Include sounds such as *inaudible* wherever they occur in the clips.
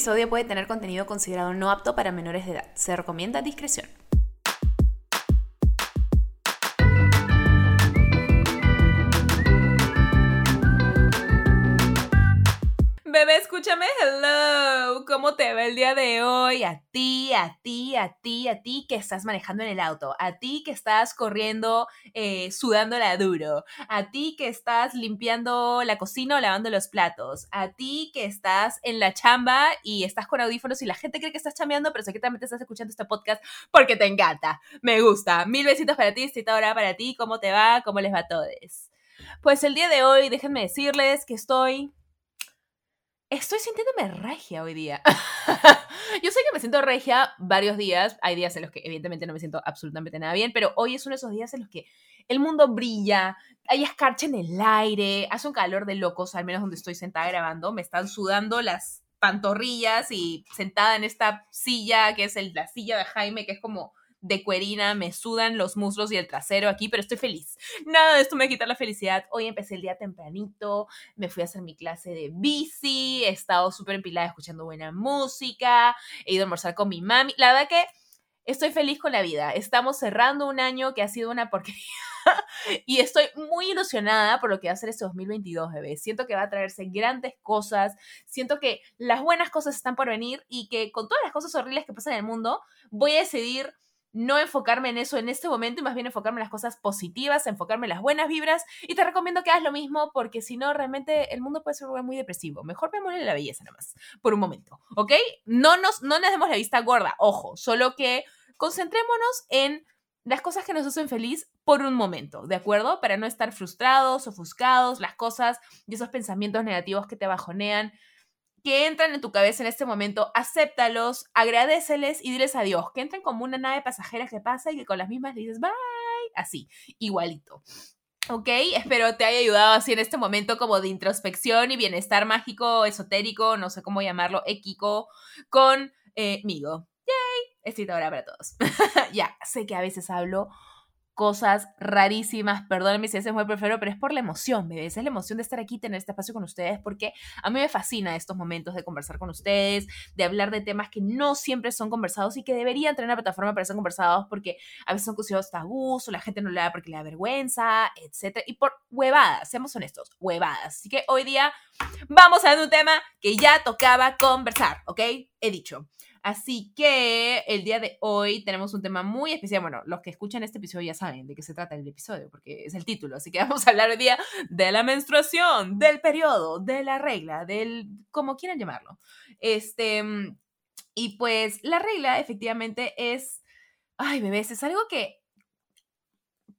episodio puede tener contenido considerado no apto para menores de edad. Se recomienda discreción. Bebé, escúchame, hello. ¿Cómo te va el día de hoy? A ti, a ti, a ti, a ti que estás manejando en el auto, a ti que estás corriendo, eh, sudándola duro, a ti que estás limpiando la cocina o lavando los platos, a ti que estás en la chamba y estás con audífonos y la gente cree que estás chambeando, pero secretamente estás escuchando este podcast porque te encanta, me gusta. Mil besitos para ti, ahora para ti, ¿cómo te va? ¿Cómo les va a todos? Pues el día de hoy, déjenme decirles que estoy Estoy sintiéndome regia hoy día. *laughs* Yo sé que me siento regia varios días. Hay días en los que evidentemente no me siento absolutamente nada bien, pero hoy es uno de esos días en los que el mundo brilla, hay escarcha en el aire, hace un calor de locos, al menos donde estoy sentada grabando. Me están sudando las pantorrillas y sentada en esta silla que es el, la silla de Jaime, que es como de cuerina, me sudan los muslos y el trasero aquí, pero estoy feliz. Nada de esto me quita la felicidad. Hoy empecé el día tempranito, me fui a hacer mi clase de bici, he estado súper empilada escuchando buena música, he ido a almorzar con mi mami. La verdad que estoy feliz con la vida. Estamos cerrando un año que ha sido una porquería. *laughs* y estoy muy ilusionada por lo que va a ser este 2022, bebé. Siento que va a traerse grandes cosas. Siento que las buenas cosas están por venir y que con todas las cosas horribles que pasan en el mundo, voy a decidir no enfocarme en eso en este momento y más bien enfocarme en las cosas positivas, enfocarme en las buenas vibras y te recomiendo que hagas lo mismo porque si no realmente el mundo puede ser muy depresivo. Mejor veámosle la belleza nada más, por un momento, ¿ok? No nos, no nos demos la vista gorda, ojo, solo que concentrémonos en las cosas que nos hacen feliz por un momento, ¿de acuerdo? Para no estar frustrados, ofuscados, las cosas y esos pensamientos negativos que te bajonean que entran en tu cabeza en este momento, acéptalos, agradeceles y diles adiós. Que entren como una nave pasajera que pasa y que con las mismas dices bye, así, igualito. ¿Ok? Espero te haya ayudado así en este momento como de introspección y bienestar mágico, esotérico, no sé cómo llamarlo, équico, con eh, Migo. ¡Yay! Escrita ahora para todos. *laughs* ya, sé que a veces hablo cosas rarísimas. Perdónenme si ese es muy prefiero, pero es por la emoción, bebés. Es la emoción de estar aquí, tener este espacio con ustedes, porque a mí me fascina estos momentos de conversar con ustedes, de hablar de temas que no siempre son conversados y que deberían tener una plataforma para ser conversados, porque a veces son considerados tabús o la gente no le da porque le da vergüenza, etc. Y por huevadas, seamos honestos, huevadas. Así que hoy día vamos a ver un tema que ya tocaba conversar, ¿ok? He dicho. Así que el día de hoy tenemos un tema muy especial. Bueno, los que escuchan este episodio ya saben de qué se trata el episodio, porque es el título. Así que *laughs* vamos a hablar hoy día de la menstruación, del periodo, de la regla, del como quieran llamarlo. Este, y pues la regla efectivamente es, ay bebés, es algo que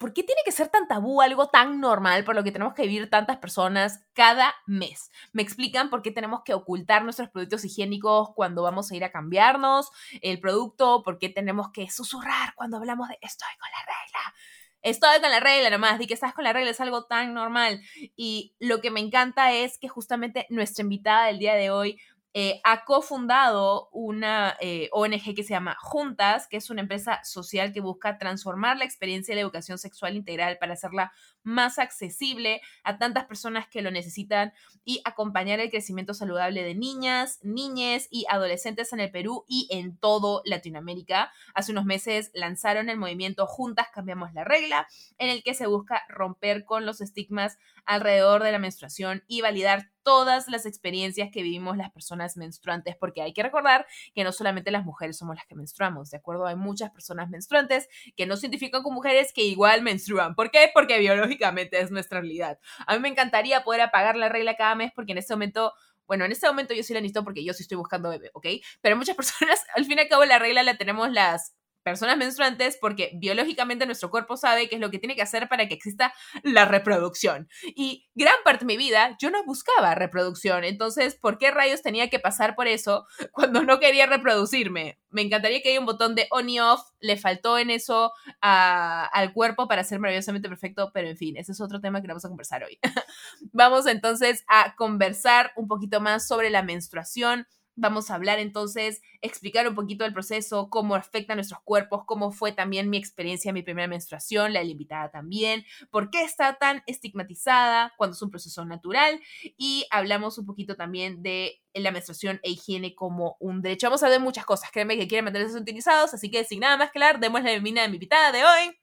¿por qué tiene que ser tan tabú algo tan normal por lo que tenemos que vivir tantas personas cada mes? Me explican por qué tenemos que ocultar nuestros productos higiénicos cuando vamos a ir a cambiarnos el producto, por qué tenemos que susurrar cuando hablamos de estoy con la regla. Estoy con la regla nomás, di que estás con la regla es algo tan normal. Y lo que me encanta es que justamente nuestra invitada del día de hoy eh, ha cofundado una eh, ONG que se llama Juntas, que es una empresa social que busca transformar la experiencia de la educación sexual integral para hacerla más accesible a tantas personas que lo necesitan y acompañar el crecimiento saludable de niñas, niñes y adolescentes en el Perú y en todo Latinoamérica. Hace unos meses lanzaron el movimiento Juntas Cambiamos la Regla, en el que se busca romper con los estigmas alrededor de la menstruación y validar todas las experiencias que vivimos las personas menstruantes, porque hay que recordar que no solamente las mujeres somos las que menstruamos, ¿de acuerdo? Hay muchas personas menstruantes que no se identifican con mujeres que igual menstruan. ¿Por qué? Porque biológicamente es nuestra realidad. A mí me encantaría poder apagar la regla cada mes porque en este momento bueno, en este momento yo sí la necesito porque yo sí estoy buscando bebé, ¿ok? Pero muchas *laughs* personas, al fin y al cabo, la regla la tenemos las personas menstruantes porque biológicamente nuestro cuerpo sabe qué es lo que tiene que hacer para que exista la reproducción. Y gran parte de mi vida yo no buscaba reproducción, entonces, ¿por qué rayos tenía que pasar por eso cuando no quería reproducirme? Me encantaría que haya un botón de on y off, le faltó en eso al cuerpo para ser maravillosamente perfecto, pero en fin, ese es otro tema que vamos a conversar hoy. *laughs* vamos entonces a conversar un poquito más sobre la menstruación Vamos a hablar entonces, explicar un poquito el proceso, cómo afecta a nuestros cuerpos, cómo fue también mi experiencia, mi primera menstruación, la invitada también, por qué está tan estigmatizada cuando es un proceso natural y hablamos un poquito también de la menstruación e higiene como un derecho. Vamos a ver muchas cosas, créeme que quieren mantenerse utilizados, así que sin nada más claro, demos la bienvenida a mi invitada de hoy,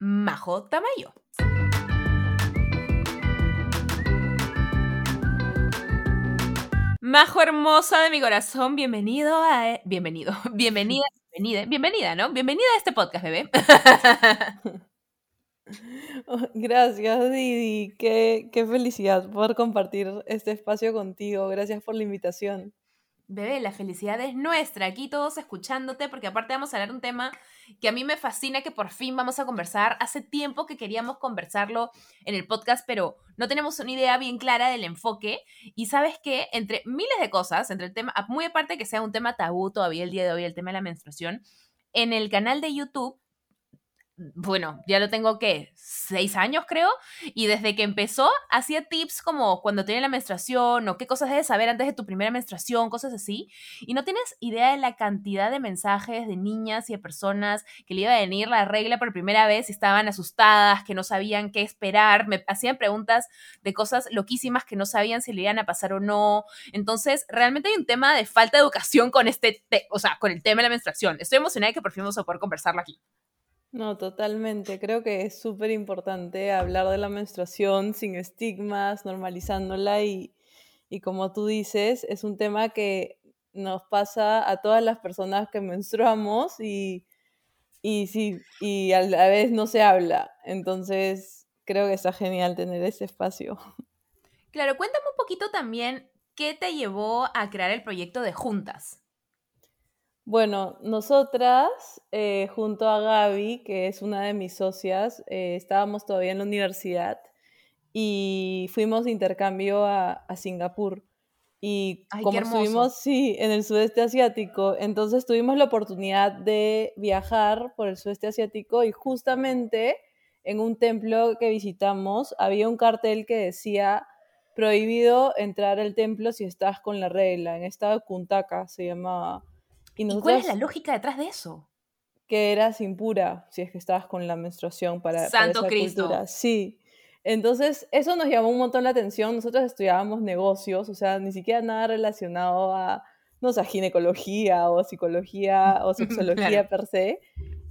Majo Tamayo. Majo hermosa de mi corazón, bienvenido a... E, bienvenido, *laughs* bienvenida, bienvenida, bienvenida, ¿no? Bienvenida a este podcast, bebé. *laughs* Oh, gracias, Didi. Qué, qué felicidad poder compartir este espacio contigo. Gracias por la invitación. Bebé, la felicidad es nuestra, aquí todos escuchándote, porque aparte vamos a hablar un tema que a mí me fascina, que por fin vamos a conversar. Hace tiempo que queríamos conversarlo en el podcast, pero no tenemos una idea bien clara del enfoque. Y sabes que entre miles de cosas, entre el tema, muy aparte que sea un tema tabú todavía el día de hoy, el tema de la menstruación, en el canal de YouTube bueno, ya lo tengo que seis años creo, y desde que empezó hacía tips como cuando tiene la menstruación o qué cosas debes saber antes de tu primera menstruación, cosas así, y no tienes idea de la cantidad de mensajes de niñas y de personas que le iba a venir la regla por primera vez y estaban asustadas, que no sabían qué esperar, me hacían preguntas de cosas loquísimas que no sabían si le iban a pasar o no, entonces realmente hay un tema de falta de educación con este, o sea, con el tema de la menstruación. Estoy emocionada de que por fin vamos a poder conversarlo aquí. No, totalmente. Creo que es súper importante hablar de la menstruación sin estigmas, normalizándola y, y como tú dices, es un tema que nos pasa a todas las personas que menstruamos y, y, sí, y a la vez no se habla. Entonces, creo que está genial tener ese espacio. *laughs* Claro, cuéntame un poquito también qué te llevó a crear el proyecto de Juntas. Bueno, nosotras, eh, junto a Gaby, que es una de mis socias, eh, estábamos todavía en la universidad y fuimos de intercambio a, Singapur. Y como estuvimos, sí, en el sudeste asiático, entonces tuvimos la oportunidad de viajar por el sudeste asiático y justamente en un templo que visitamos había un cartel que decía prohibido entrar al templo si estás con la regla. En estado Kuntaka se llamaba. ¿Y, cuál es la lógica detrás de eso? Que eras impura si es que estabas con la menstruación para, Santo Cristo. Sí. Entonces, eso nos llamó un montón la atención. Nosotros estudiábamos negocios, o sea, ni siquiera nada relacionado a, no sé, ginecología o psicología o *laughs* sexología per se.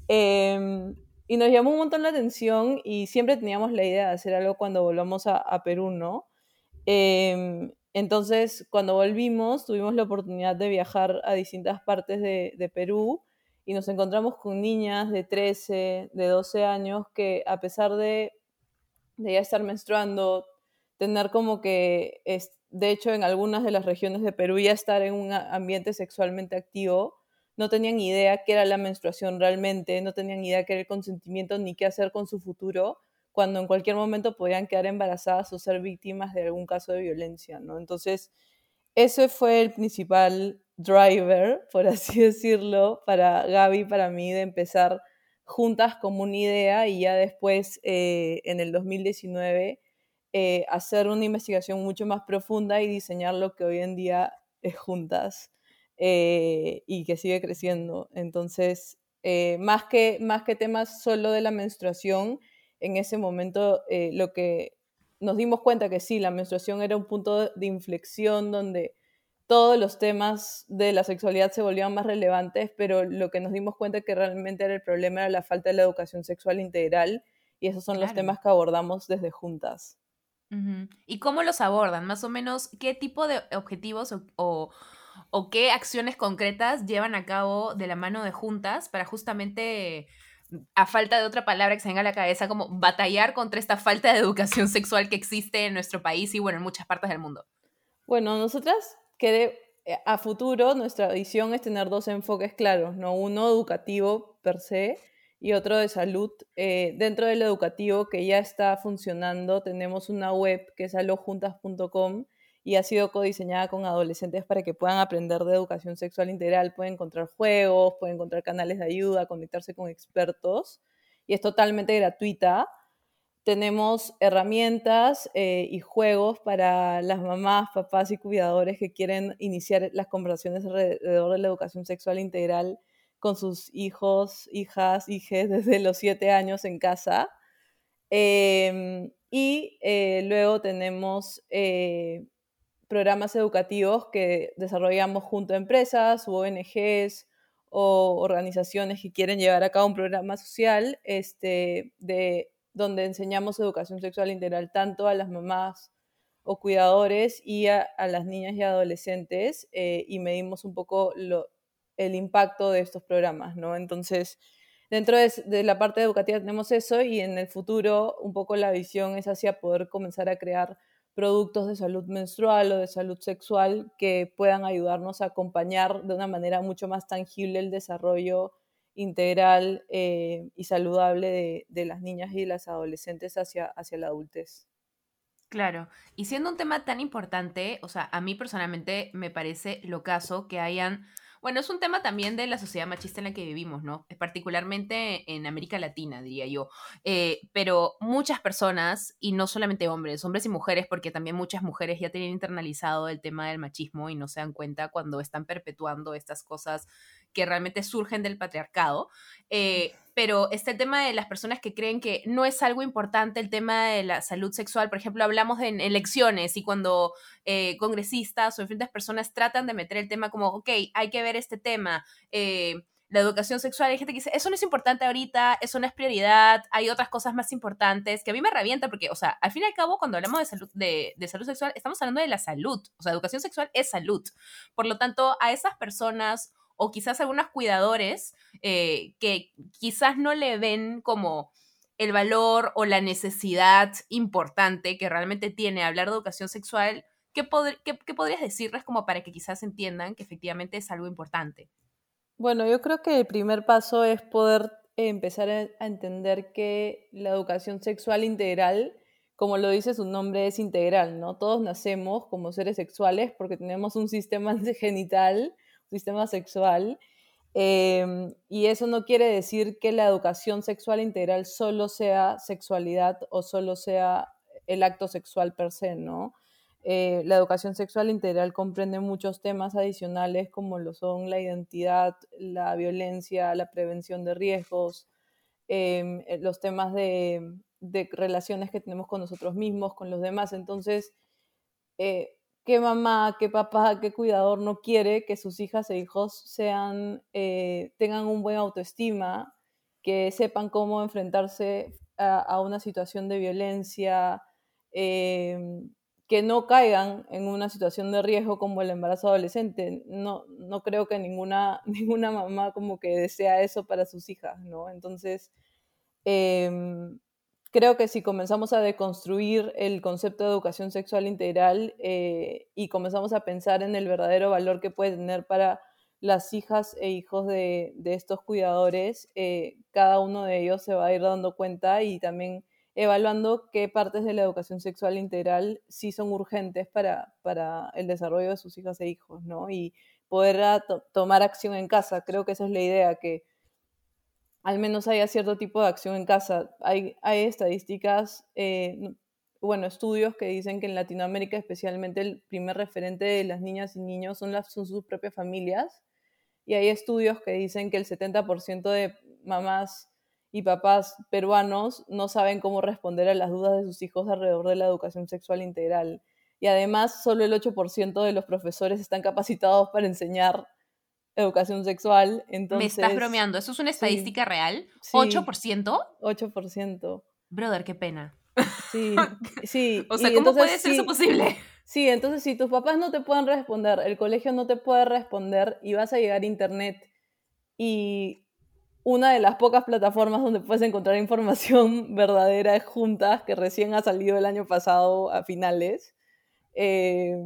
Em, y nos llamó un montón la atención y siempre teníamos la idea de hacer algo cuando volvamos a, a Perú, ¿no? Eh, entonces, cuando volvimos, tuvimos la oportunidad de viajar a distintas partes de, Perú y nos encontramos con niñas de 13, de 12 años que a pesar de, ya estar menstruando, tener como que, es, de hecho, en algunas de las regiones de Perú ya estar en un ambiente sexualmente activo, no tenían idea qué era la menstruación realmente, no tenían idea qué era el consentimiento ni qué hacer con su futuro cuando en cualquier momento podían quedar embarazadas o ser víctimas de algún caso de violencia, ¿no? Entonces, ese fue el principal driver, por así *laughs* decirlo, para Gaby, para mí, de empezar juntas como una idea y ya después, eh, en el 2019, eh, hacer una investigación mucho más profunda y diseñar lo que hoy en día es juntas eh, y que sigue creciendo. Entonces, más, que, más que temas solo de la menstruación, en ese momento eh, lo que nos dimos cuenta que sí, la menstruación era un punto de inflexión donde todos los temas de la sexualidad se volvían más relevantes, pero lo que nos dimos cuenta que realmente era el problema era la falta de la educación sexual integral y esos son los temas que abordamos desde juntas. ¿Y cómo los abordan? Más o menos, ¿qué tipo de objetivos o, o qué acciones concretas llevan a cabo de la mano de juntas para justamente a falta de otra palabra que se venga a la cabeza, como batallar contra esta falta de educación sexual que existe en nuestro país y bueno, en muchas partes del mundo? Bueno, nosotras que eh, a futuro nuestra visión es tener dos enfoques claros, ¿no? Uno educativo per se y otro de salud. Eh, dentro del educativo que ya está funcionando, tenemos una web que es alojuntas.com y ha sido codiseñada con adolescentes para que puedan aprender de educación sexual integral, pueden encontrar juegos, pueden encontrar canales de ayuda, conectarse con expertos y es totalmente gratuita. tenemos herramientas eh, y juegos para las mamás, papás y cuidadores que quieren iniciar las conversaciones alrededor de la educación sexual integral con sus hijos, hijas, hijes desde los siete años en casa. Em, y eh, luego tenemos eh, programas educativos que desarrollamos junto a empresas u ONGs o organizaciones que quieren llevar a cabo un programa social este, de, donde enseñamos educación sexual integral tanto a las mamás o cuidadores y a, las niñas y adolescentes eh, y medimos un poco lo, el impacto de estos programas, ¿no? Entonces, dentro de, de, la parte educativa tenemos eso y en el futuro un poco la visión es hacia poder comenzar a crear productos de salud menstrual o de salud sexual que puedan ayudarnos a acompañar de una manera mucho más tangible el desarrollo integral eh, y saludable de, las niñas y las adolescentes hacia, hacia la adultez. Claro, y siendo un tema tan importante, o sea, a mí personalmente me parece lo caso que hayan bueno, es un tema también de la sociedad machista en la que vivimos, ¿no? Particularmente en América Latina, diría yo. Eh, pero muchas personas, y no solamente hombres, hombres y mujeres, porque también muchas mujeres ya tienen internalizado el tema del machismo y no se dan cuenta cuando están perpetuando estas cosas que realmente surgen del patriarcado. Eh, pero este tema de las personas que creen que no es algo importante el tema de la salud sexual, por ejemplo, hablamos de elecciones y cuando eh, congresistas o diferentes personas tratan de meter el tema como, ok, hay que ver este tema. Eh, la educación sexual, hay gente que dice, eso no es importante ahorita, eso no es prioridad, hay otras cosas más importantes, que a mí me revienta porque, o sea, al fin y al cabo, cuando hablamos de salud, de, de salud sexual, estamos hablando de la salud, o sea, educación sexual es salud. Por lo tanto, a esas personas o quizás algunos cuidadores eh, que quizás no le ven como el valor o la necesidad importante que realmente tiene hablar de educación sexual, ¿qué, podrías decirles como para que quizás entiendan que efectivamente es algo importante? Bueno, yo creo que el primer paso es poder empezar a entender que la educación sexual integral, como lo dice su nombre, es integral, ¿no? Todos nacemos como seres sexuales porque tenemos un sistema *laughs* genital sistema sexual. Em, y eso no quiere decir que la educación sexual integral solo sea sexualidad o solo sea el acto sexual per se, ¿no? Eh, la educación sexual integral comprende muchos temas adicionales como lo son la identidad, la violencia, la prevención de riesgos, em, eh, los temas de, de, relaciones que tenemos con nosotros mismos, con los demás. Entonces, eh, qué mamá, qué papá, qué cuidador no quiere que sus hijas e hijos sean, eh, tengan un buen autoestima, que sepan cómo enfrentarse a, una situación de violencia, em, que no caigan en una situación de riesgo como el embarazo adolescente. No, no creo que ninguna, *laughs* ninguna mamá como que desea eso para sus hijas, ¿no? Entonces, em, creo que si comenzamos a deconstruir el concepto de educación sexual integral eh, y comenzamos a pensar en el verdadero valor que puede tener para las hijas e hijos de, estos cuidadores, eh, cada uno de ellos se va a ir dando cuenta y también evaluando qué partes de la educación sexual integral sí son urgentes para, para el desarrollo de sus hijas e hijos, ¿no? Y poder tomar acción en casa. Creo que esa es la idea, que al menos haya cierto tipo de acción en casa. Hay, estadísticas, eh, bueno, estudios que dicen que en Latinoamérica especialmente el primer referente de las niñas y niños son, son sus propias familias. Y hay estudios que dicen que el 70% de mamás y papás peruanos no saben cómo responder a las dudas de sus hijos alrededor de la educación sexual integral. Y además, solo el 8% de los profesores están capacitados para enseñar educación sexual. Entonces, Me estás bromeando, ¿eso es una estadística real? ¿8%? 8%. Brother, qué pena. Sí, *laughs* sí. o sea, ¿cómo puede ser eso posible? Sí, entonces si tus papás no te pueden responder, el colegio no te puede responder y vas a llegar a internet y una de las pocas plataformas donde puedes encontrar información *laughs* verdadera es Juntas, que recién ha salido el año pasado a finales. Eh,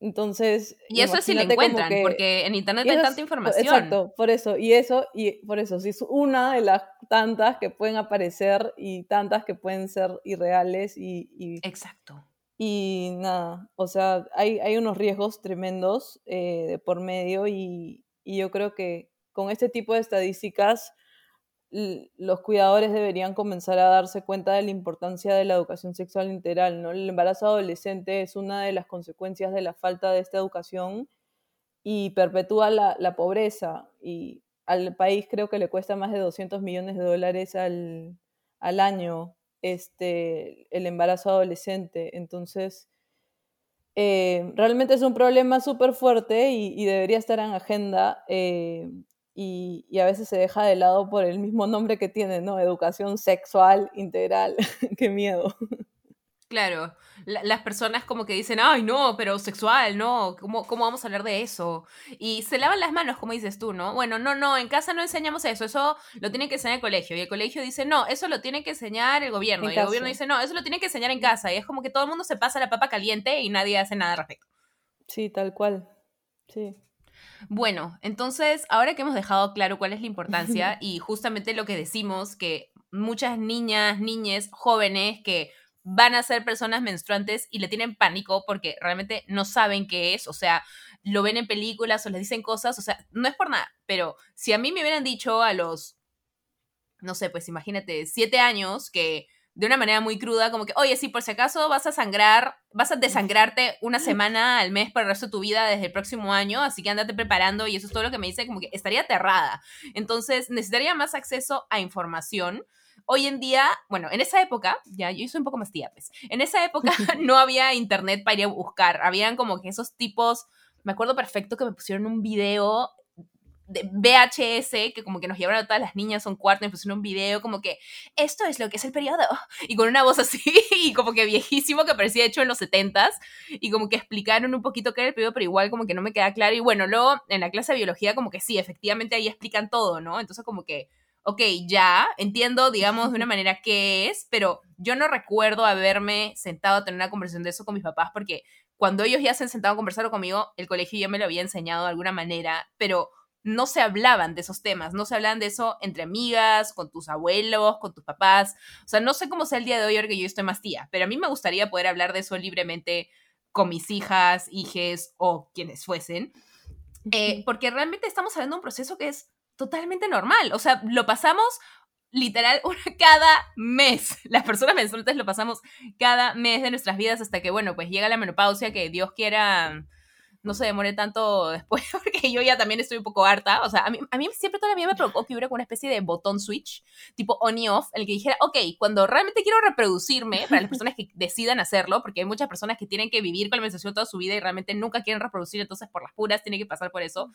entonces. Y eso es si lo encuentran, porque en internet hay tanta información. Exacto, por eso. Y eso, y por eso, si es una de las tantas que pueden aparecer y tantas que pueden ser irreales y. Exacto. Y nada, o sea, hay, hay unos riesgos tremendos eh, de por medio y, y yo creo que con este tipo de estadísticas los cuidadores deberían comenzar a darse cuenta de la importancia de la educación sexual integral, ¿no? El embarazo adolescente es una de las consecuencias de la falta de esta educación y perpetúa la, la pobreza y al país creo que le cuesta más de 200 millones de dólares al, al año este, el embarazo adolescente. Entonces, eh, realmente es un problema súper fuerte y, debería estar en agenda eh, y, y, a veces se deja de lado por el mismo nombre que tiene, ¿no? Educación sexual integral. *laughs* Qué miedo. Claro, las personas como que dicen, ay, no, pero sexual, no, ¿Cómo, ¿cómo vamos a hablar de eso? Y se lavan las manos, como dices tú, ¿no? Bueno, no, no, en casa no enseñamos eso, eso lo tiene que enseñar el colegio. Y el colegio dice, no, eso lo tiene que enseñar el gobierno. y el gobierno dice, no, eso lo tiene que enseñar en casa. Y es como que todo el mundo se pasa la papa caliente y nadie hace nada al respecto. Sí, tal cual. Sí. Bueno, entonces, ahora que hemos dejado claro cuál es la importancia *laughs* y justamente lo que decimos, que muchas niñas, niñas, jóvenes que van a ser personas menstruantes y le tienen pánico porque realmente no saben qué es, o sea, lo ven en películas o les dicen cosas, o sea, no es por nada, pero si a mí me hubieran dicho a los, no sé, pues imagínate, siete años que de una manera muy cruda, como que, oye, si por si acaso vas a sangrar, vas a desangrarte una semana al mes por el resto de tu vida desde el próximo año, así que andate preparando y eso es todo lo que me dice, como que estaría aterrada. Entonces, necesitaría más acceso a información. Hoy en día, bueno, en esa época, ya yo soy un poco más tía, pues, en esa época *laughs* no había internet para ir a buscar, habían como que esos tipos, me acuerdo perfecto que me pusieron un video de VHS, que como que nos llevaron a todas las niñas a un cuarto y pusieron un video como que esto es lo que es el periodo, *laughs* y con una voz así, *laughs* y como que viejísimo, que parecía hecho en los setentas, y como que explicaron un poquito qué era el periodo, pero igual como que no me queda claro, y bueno, luego en la clase de biología como que sí, efectivamente ahí explican todo, ¿no? Entonces como que ok, ya, entiendo, digamos, de una manera qué es, pero yo no recuerdo haberme sentado a tener una conversación de eso con mis papás, porque cuando ellos ya se han sentado a conversar conmigo, el colegio ya me lo había enseñado de alguna manera, pero no se hablaban de esos temas, no se hablaban de eso entre amigas, con tus abuelos, con tus papás. O sea, no sé cómo sea el día de hoy porque yo estoy más tía, pero a mí me gustaría poder hablar de eso libremente con mis hijas, hijes o quienes fuesen, eh, porque realmente estamos hablando de un proceso que es totalmente normal. O sea, lo pasamos literal *laughs* cada mes. Las personas menstruantes lo pasamos cada mes de nuestras vidas hasta que, bueno, pues llega la menopausia, que Dios quiera no se demore tanto después, *laughs* porque yo ya también estoy un poco harta. O sea, a mí, a mí siempre todavía me provocó que hubiera una especie de botón switch, tipo on y off, en el que dijera, ok, cuando realmente quiero reproducirme, para las *laughs* personas que decidan hacerlo, porque hay muchas personas que tienen que vivir con la menstruación toda su vida y realmente nunca quieren reproducir, entonces por las puras tienen que pasar por eso,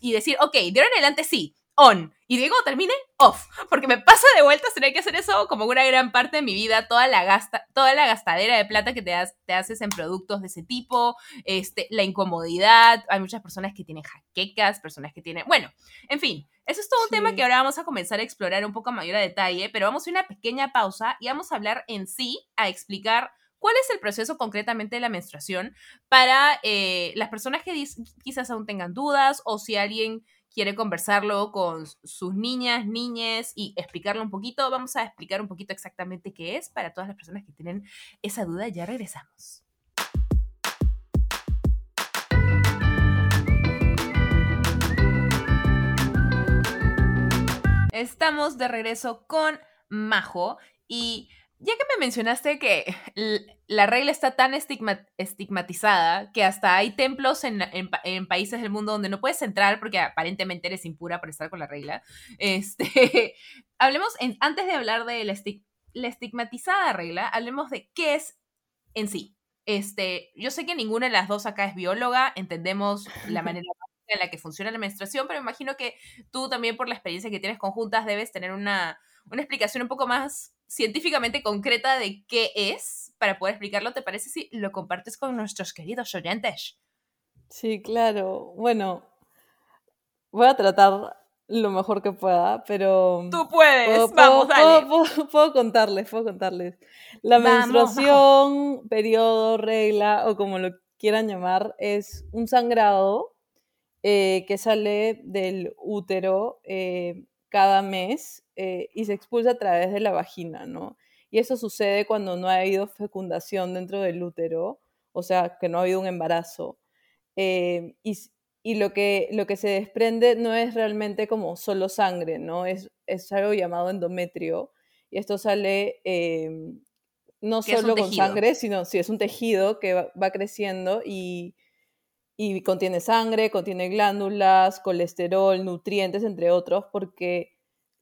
y decir, ok, de ahora en adelante sí, on. Y digo, termine off. Porque me pasa de vuelta tener que hacer eso como una gran parte de mi vida, toda la, gasta, toda la gastadera de plata que te, te haces en productos de ese tipo, este, la incomodidad. Hay muchas personas que tienen jaquecas, personas que tienen. Bueno, en fin. Eso es todo un tema que ahora vamos a comenzar a explorar un poco a mayor detalle, pero vamos a una pequeña pausa y vamos a hablar en sí, a explicar cuál es el proceso concretamente de la menstruación para eh, las personas que quizás aún tengan dudas o si alguien quiere conversarlo con sus niñas, niñes y explicarlo un poquito, vamos a explicar un poquito exactamente qué es para todas las personas que tienen esa duda. Ya regresamos. Estamos de regreso con Majo y ya que me mencionaste que la regla está tan estigmatizada que hasta hay templos en, países del mundo donde no puedes entrar porque aparentemente eres impura por estar con la regla, *laughs* este, hablemos, antes de hablar de la, la, estigmatizada regla, hablemos de qué es en sí. Este, yo sé que ninguna de las dos acá es bióloga, entendemos la *laughs* manera en la que funciona la menstruación, pero imagino que tú también por la experiencia que tienes conjuntas debes tener una, una explicación un poco más científicamente concreta de qué es para poder explicarlo. ¿Te parece si lo compartes con nuestros queridos oyentes? Sí, claro. Bueno, voy a tratar lo mejor que pueda, pero... Tú puedes, vamos, dale. Puedo, contarles, puedo contarles. La menstruación, periodo, regla o como lo quieran llamar, es un sangrado eh, que sale del útero eh, cada mes eh, y se expulsa a través de la vagina, ¿no? Y eso sucede cuando no ha habido fecundación dentro del útero, o sea, que no ha habido un embarazo. Eh, y y lo que, lo que se desprende no es realmente como solo sangre, ¿no? Es, es algo llamado endometrio y esto sale em, no solo con sangre, sino si es un tejido que va, creciendo y, y, contiene sangre, contiene glándulas, colesterol, nutrientes, entre otros, porque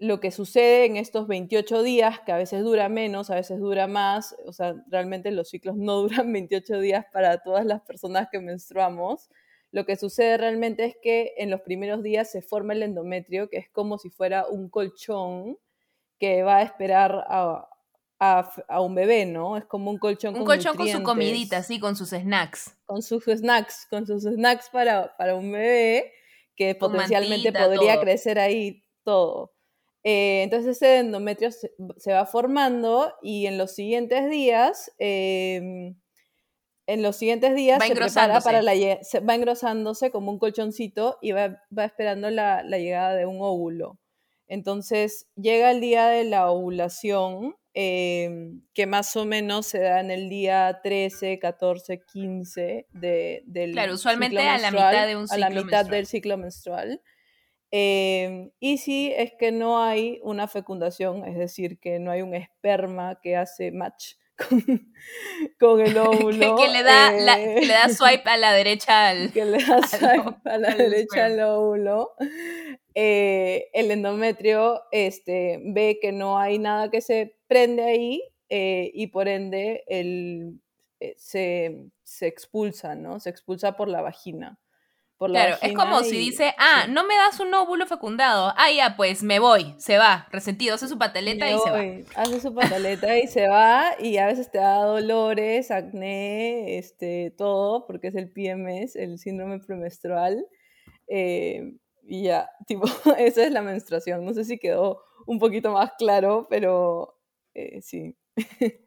lo que sucede en estos 28 días, que a veces dura menos, a veces dura más, o sea, realmente los ciclos no *laughs* duran 28 días para todas las personas que menstruamos, lo que sucede realmente es que en los primeros días se forma el endometrio, que es como si fuera un colchón que va a esperar a, un bebé, ¿no? Es como un colchón un colchón con su comidita, sí, con sus snacks. Con sus snacks, con sus snacks para, para un bebé que potencialmente podría crecer ahí todo. Eh, entonces ese endometrio se, va formando y en los siguientes días em, en los siguientes días va se prepara para la va engrosándose como un colchoncito y va, esperando la, llegada de un óvulo. Entonces llega el día de la ovulación, em, que más o menos se da en el día 13, 14, 15 de, del Claro, usualmente a la mitad de un ciclo A la mitad del ciclo menstrual. Em, y si es que no hay una fecundación, es decir, que no hay un esperma que hace match *laughs* con, el *laughs* óvulo. que, le da, le *laughs* da swipe a la derecha al. Que le da swipe a la derecha al óvulo. Eh, el endometrio este, ve que no hay nada que se prende ahí eh, y por ende el, eh, se, se expulsa, ¿no? Se expulsa por la vagina claro, es como si dice, ah, no me das un óvulo fecundado. Ah, ya, pues me voy, se va, resentido, hace su pataleta y se va. Hace su pataleta y se va, y a veces te da dolores, acné, este, todo, porque es el PMS, el síndrome premenstrual. Eh, y ya, *laughs* tipo, esa es la menstruación. No sé si quedó un poquito más claro, pero eh, sí. *laughs*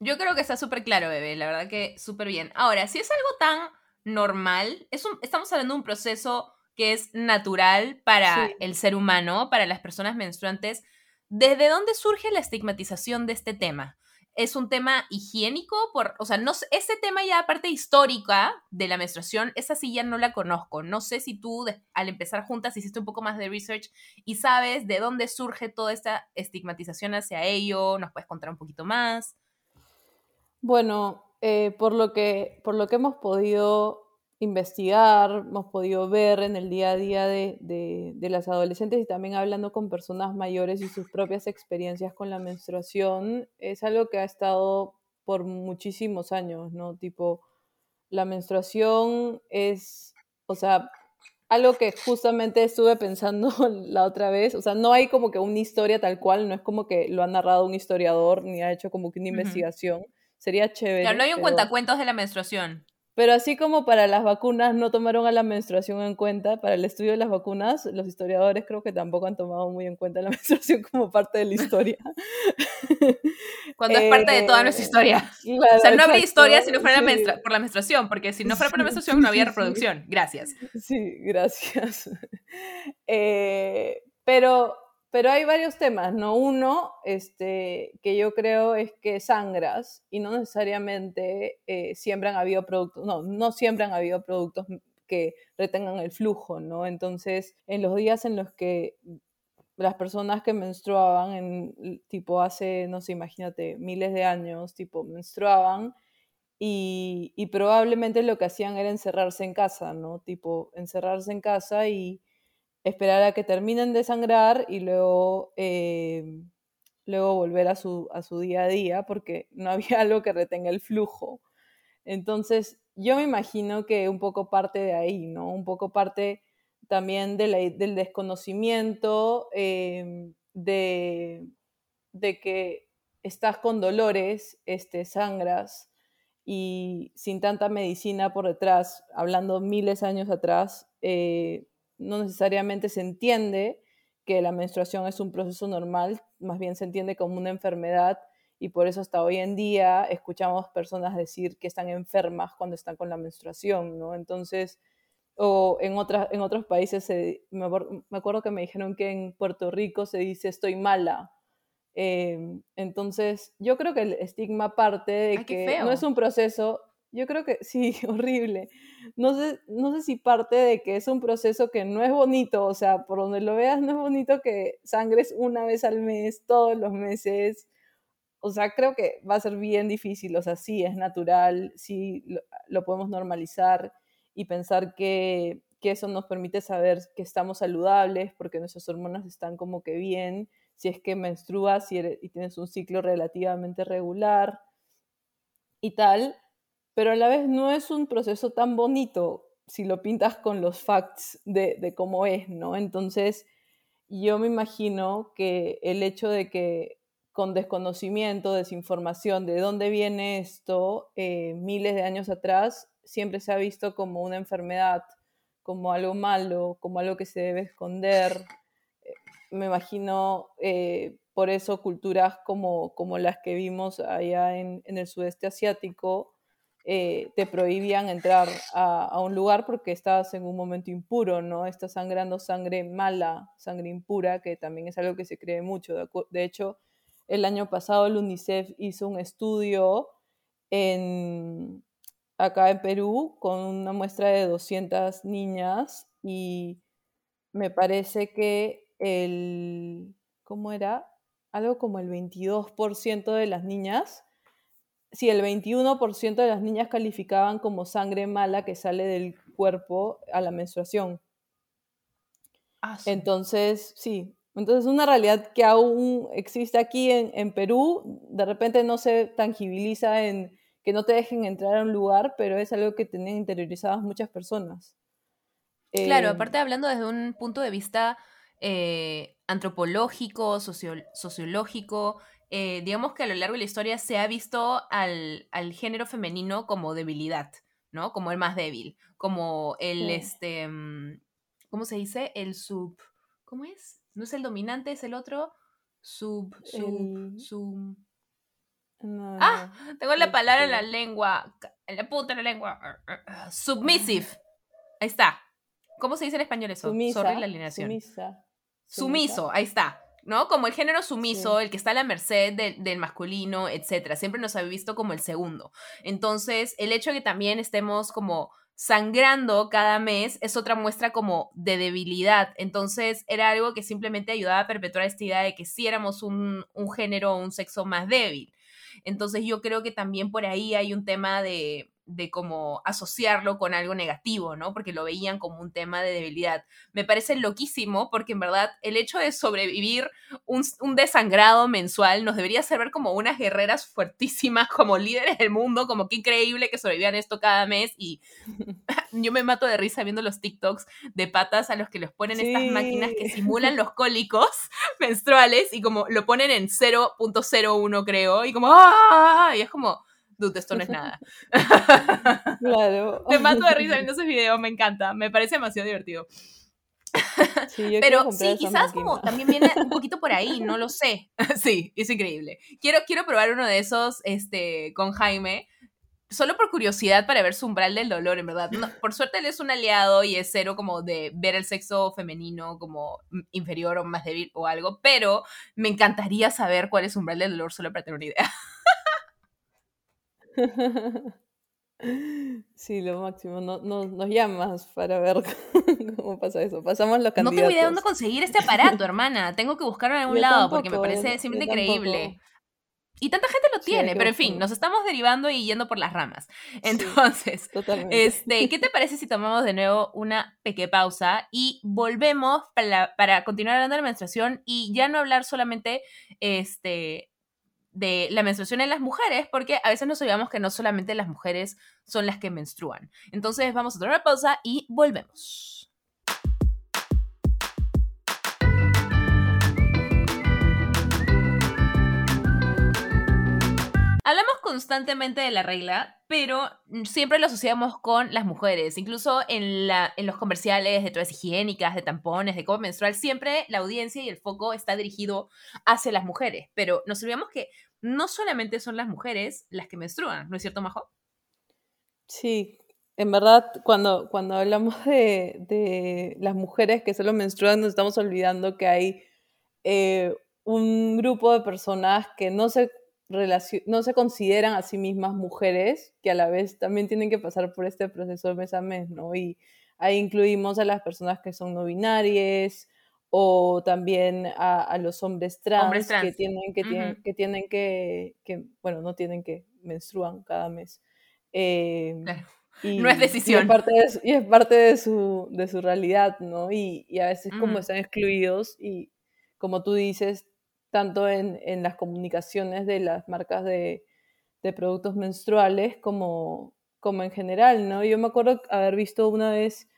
Yo creo que está súper claro, bebé, la verdad que súper bien. Ahora, si es algo tan normal. Es estamos hablando de un proceso que es natural para el ser humano, para las personas menstruantes. ¿Desde dónde surge la estigmatización de este tema? ¿Es un tema higiénico? Por, o sea, no, ese tema ya aparte histórica de la menstruación, esa sí ya no la conozco. No sé si tú al empezar juntas hiciste un poco más de research y sabes de dónde surge toda esta estigmatización hacia ello. ¿Nos puedes contar un poquito más? Bueno, eh, por, lo que, por lo que hemos podido investigar, hemos podido ver en el día a día de, de, las adolescentes y también hablando con personas mayores y sus propias experiencias con la menstruación, es algo que ha estado por muchísimos años, ¿no? Tipo, la menstruación es, o sea, algo que justamente estuve pensando *laughs* la otra vez, o sea, no hay como que una historia tal cual, no es como que lo ha narrado un historiador ni ha hecho como que una investigación, Sería chévere. Claro, no hay un cuentacuentos de la menstruación. Pero así como para las vacunas no tomaron a la menstruación en cuenta, para el estudio de las vacunas, los historiadores creo que tampoco han tomado muy en cuenta la *laughs* menstruación como parte de la historia. *laughs* Cuando es parte de toda nuestra historia. Eh, o sea, no habría historia si no fuera por la menstruación, porque si no fuera por la menstruación no había *laughs* reproducción. Gracias. Sí, gracias. Eh, pero pero hay varios temas, ¿no? Uno, este, que yo creo es que sangras y no necesariamente eh, siempre han habido productos, no, no siempre han habido productos que retengan el flujo, ¿no? Entonces, en los días en los que las personas que menstruaban, en, tipo hace, no sé, imagínate, miles de años, tipo, menstruaban y, y probablemente lo que hacían era encerrarse en casa, ¿no? Tipo, encerrarse en casa y esperar a que terminen de sangrar y luego, eh, luego volver a su, a su día a día porque no *laughs* había algo que retenga el flujo. Entonces, yo me imagino que un poco parte de ahí, ¿no? Un poco parte también de del desconocimiento, em, de, de, que estás con dolores, este, sangras, y sin tanta medicina por detrás, hablando miles de años atrás, eh, no necesariamente se entiende que la menstruación es un proceso normal, más bien se entiende como una enfermedad y por eso hasta hoy en día escuchamos personas decir que están enfermas cuando están con la menstruación, ¿no? Entonces, o en, otras, en otros países, me, acuerdo que me dijeron que en Puerto Rico se dice estoy mala. Em, entonces, yo creo que el estigma parte de que no es un proceso, Yo creo que sí, *laughs* horrible. No sé, no sé si parte de que es un proceso que no es bonito, o sea, por donde lo veas, no es bonito que sangres una vez al mes, todos los meses. O sea, creo que va a ser bien difícil, o sea, sí es natural, sí lo, podemos normalizar y pensar que, que eso nos permite saber que estamos saludables porque nuestras hormonas están como que bien, si es que menstruas y, y tienes un ciclo relativamente regular y tal pero a la vez no es un proceso tan bonito si lo pintas con los facts de, cómo es, ¿no? Entonces, yo me imagino que el hecho de que con desconocimiento, desinformación de dónde viene esto, eh, miles de años atrás, siempre se ha visto como una enfermedad, como algo malo, como algo que se debe esconder. Eh, me imagino eh, por eso culturas como, las que vimos allá en el sudeste asiático, eh, te prohibían entrar a, un lugar porque estabas en un momento impuro, ¿no? Estás sangrando sangre mala, sangre impura, que también es algo que se cree mucho. De, hecho, el año pasado el UNICEF hizo un estudio acá en Perú con una muestra de 200 niñas y me parece que el, ¿cómo era? Algo como el 22% de las niñas si el 21% de las niñas calificaban como sangre mala que sale del cuerpo a la menstruación. Ah, entonces, sí, entonces una realidad que aún existe aquí en, Perú, de repente no se tangibiliza en que no te dejen entrar a un lugar, pero es algo que tienen interiorizadas muchas personas. Claro, em, aparte hablando desde un punto de vista eh, antropológico, sociológico, eh, digamos que a lo largo de la historia se ha visto al, género femenino como debilidad, ¿no? Como el más débil, como el, este, mm, ¿cómo se dice? El sub, ¿cómo es? ¿No es el dominante, es el otro? Sub, sub, sub... ah, tengo la palabra en la lengua, en la punta de la lengua. *laughs* Submissive. Ahí está. ¿Cómo se dice en español eso? Sumisa, la alineación. Sumiso, ahí está. ¿No? Como el género sumiso, el que está a la merced del masculino, etcétera. Siempre nos ha visto como el segundo. Entonces, el hecho de que también estemos como sangrando cada mes es otra muestra como de debilidad. Entonces, era algo que simplemente ayudaba a perpetuar esta idea de que sí éramos un, un género o un sexo más débil. Entonces, yo creo que también por ahí hay un tema de de como asociarlo con algo negativo, ¿no? Porque lo veían como un tema de debilidad. Me parece loquísimo porque en verdad el hecho de sobrevivir un, desangrado mensual nos debería servir como unas guerreras fuertísimas, *laughs* como líderes del mundo, como qué increíble que sobrevivan esto cada mes y *laughs* yo me mato de risa viendo los TikToks de patas a los que les ponen estas máquinas que *laughs* simulan los cólicos menstruales y como lo ponen en 0.01 creo y como ¡ah! y es como dude, esto no es nada. *laughs* Claro. *laughs* Me mato de risa viendo ese video, me encanta, me parece demasiado divertido. *laughs* Pero sí, quizás como también viene un poquito por ahí, no lo sé. sí, es increíble. Quiero, quiero probar uno de esos este, con Jaime, solo por curiosidad para ver su umbral del dolor, en verdad. por suerte él es un aliado y es cero como de ver el sexo femenino como inferior o más débil o algo, pero me encantaría saber cuál es su umbral del dolor solo para tener una idea. *laughs* Sí, lo máximo. No, nos llamas para ver *laughs* cómo pasa eso. Pasamos los candidatos. No tengo idea de dónde conseguir este aparato, *laughs* hermana. Tengo que buscarlo en algún lado porque me parece simplemente increíble. Y tanta gente lo tiene, pero en fin, nos estamos derivando y yendo por las ramas. Entonces, este, ¿qué te parece si tomamos de nuevo una pequeña pausa y volvemos para, para continuar hablando de la menstruación y ya no hablar solamente este, de la menstruación en las mujeres, porque a veces nos olvidamos que no solamente las mujeres son las que menstruan. Entonces vamos a tomar una pausa y volvemos. Hablamos constantemente de la regla, pero siempre lo asociamos con las mujeres. Incluso en, la, en los comerciales de toallas higiénicas, de tampones, de copa menstrual, siempre la audiencia y el foco está dirigido hacia las mujeres. Pero nos olvidamos que no solamente son las mujeres las que menstruan, ¿no es cierto, Majo? Sí, en verdad, cuando, cuando hablamos de, las mujeres que solo menstruan, nos estamos olvidando que hay eh, un grupo de personas que no se no se consideran a sí mismas mujeres, que a la vez también tienen que pasar por este proceso mes a mes, ¿no? Y ahí incluimos a las personas que son no binarias o también a, los hombres trans, que tienen que, tienen, que, tienen que, bueno, no tienen que, menstruan cada mes. Eh, no es decisión. Y es parte de su, y es parte de su, de su realidad, ¿no? Y, y a veces como están excluidos y como tú dices, tanto en, en las comunicaciones de las marcas de, de productos menstruales como, como en general, ¿no? Yo me acuerdo haber visto una vez,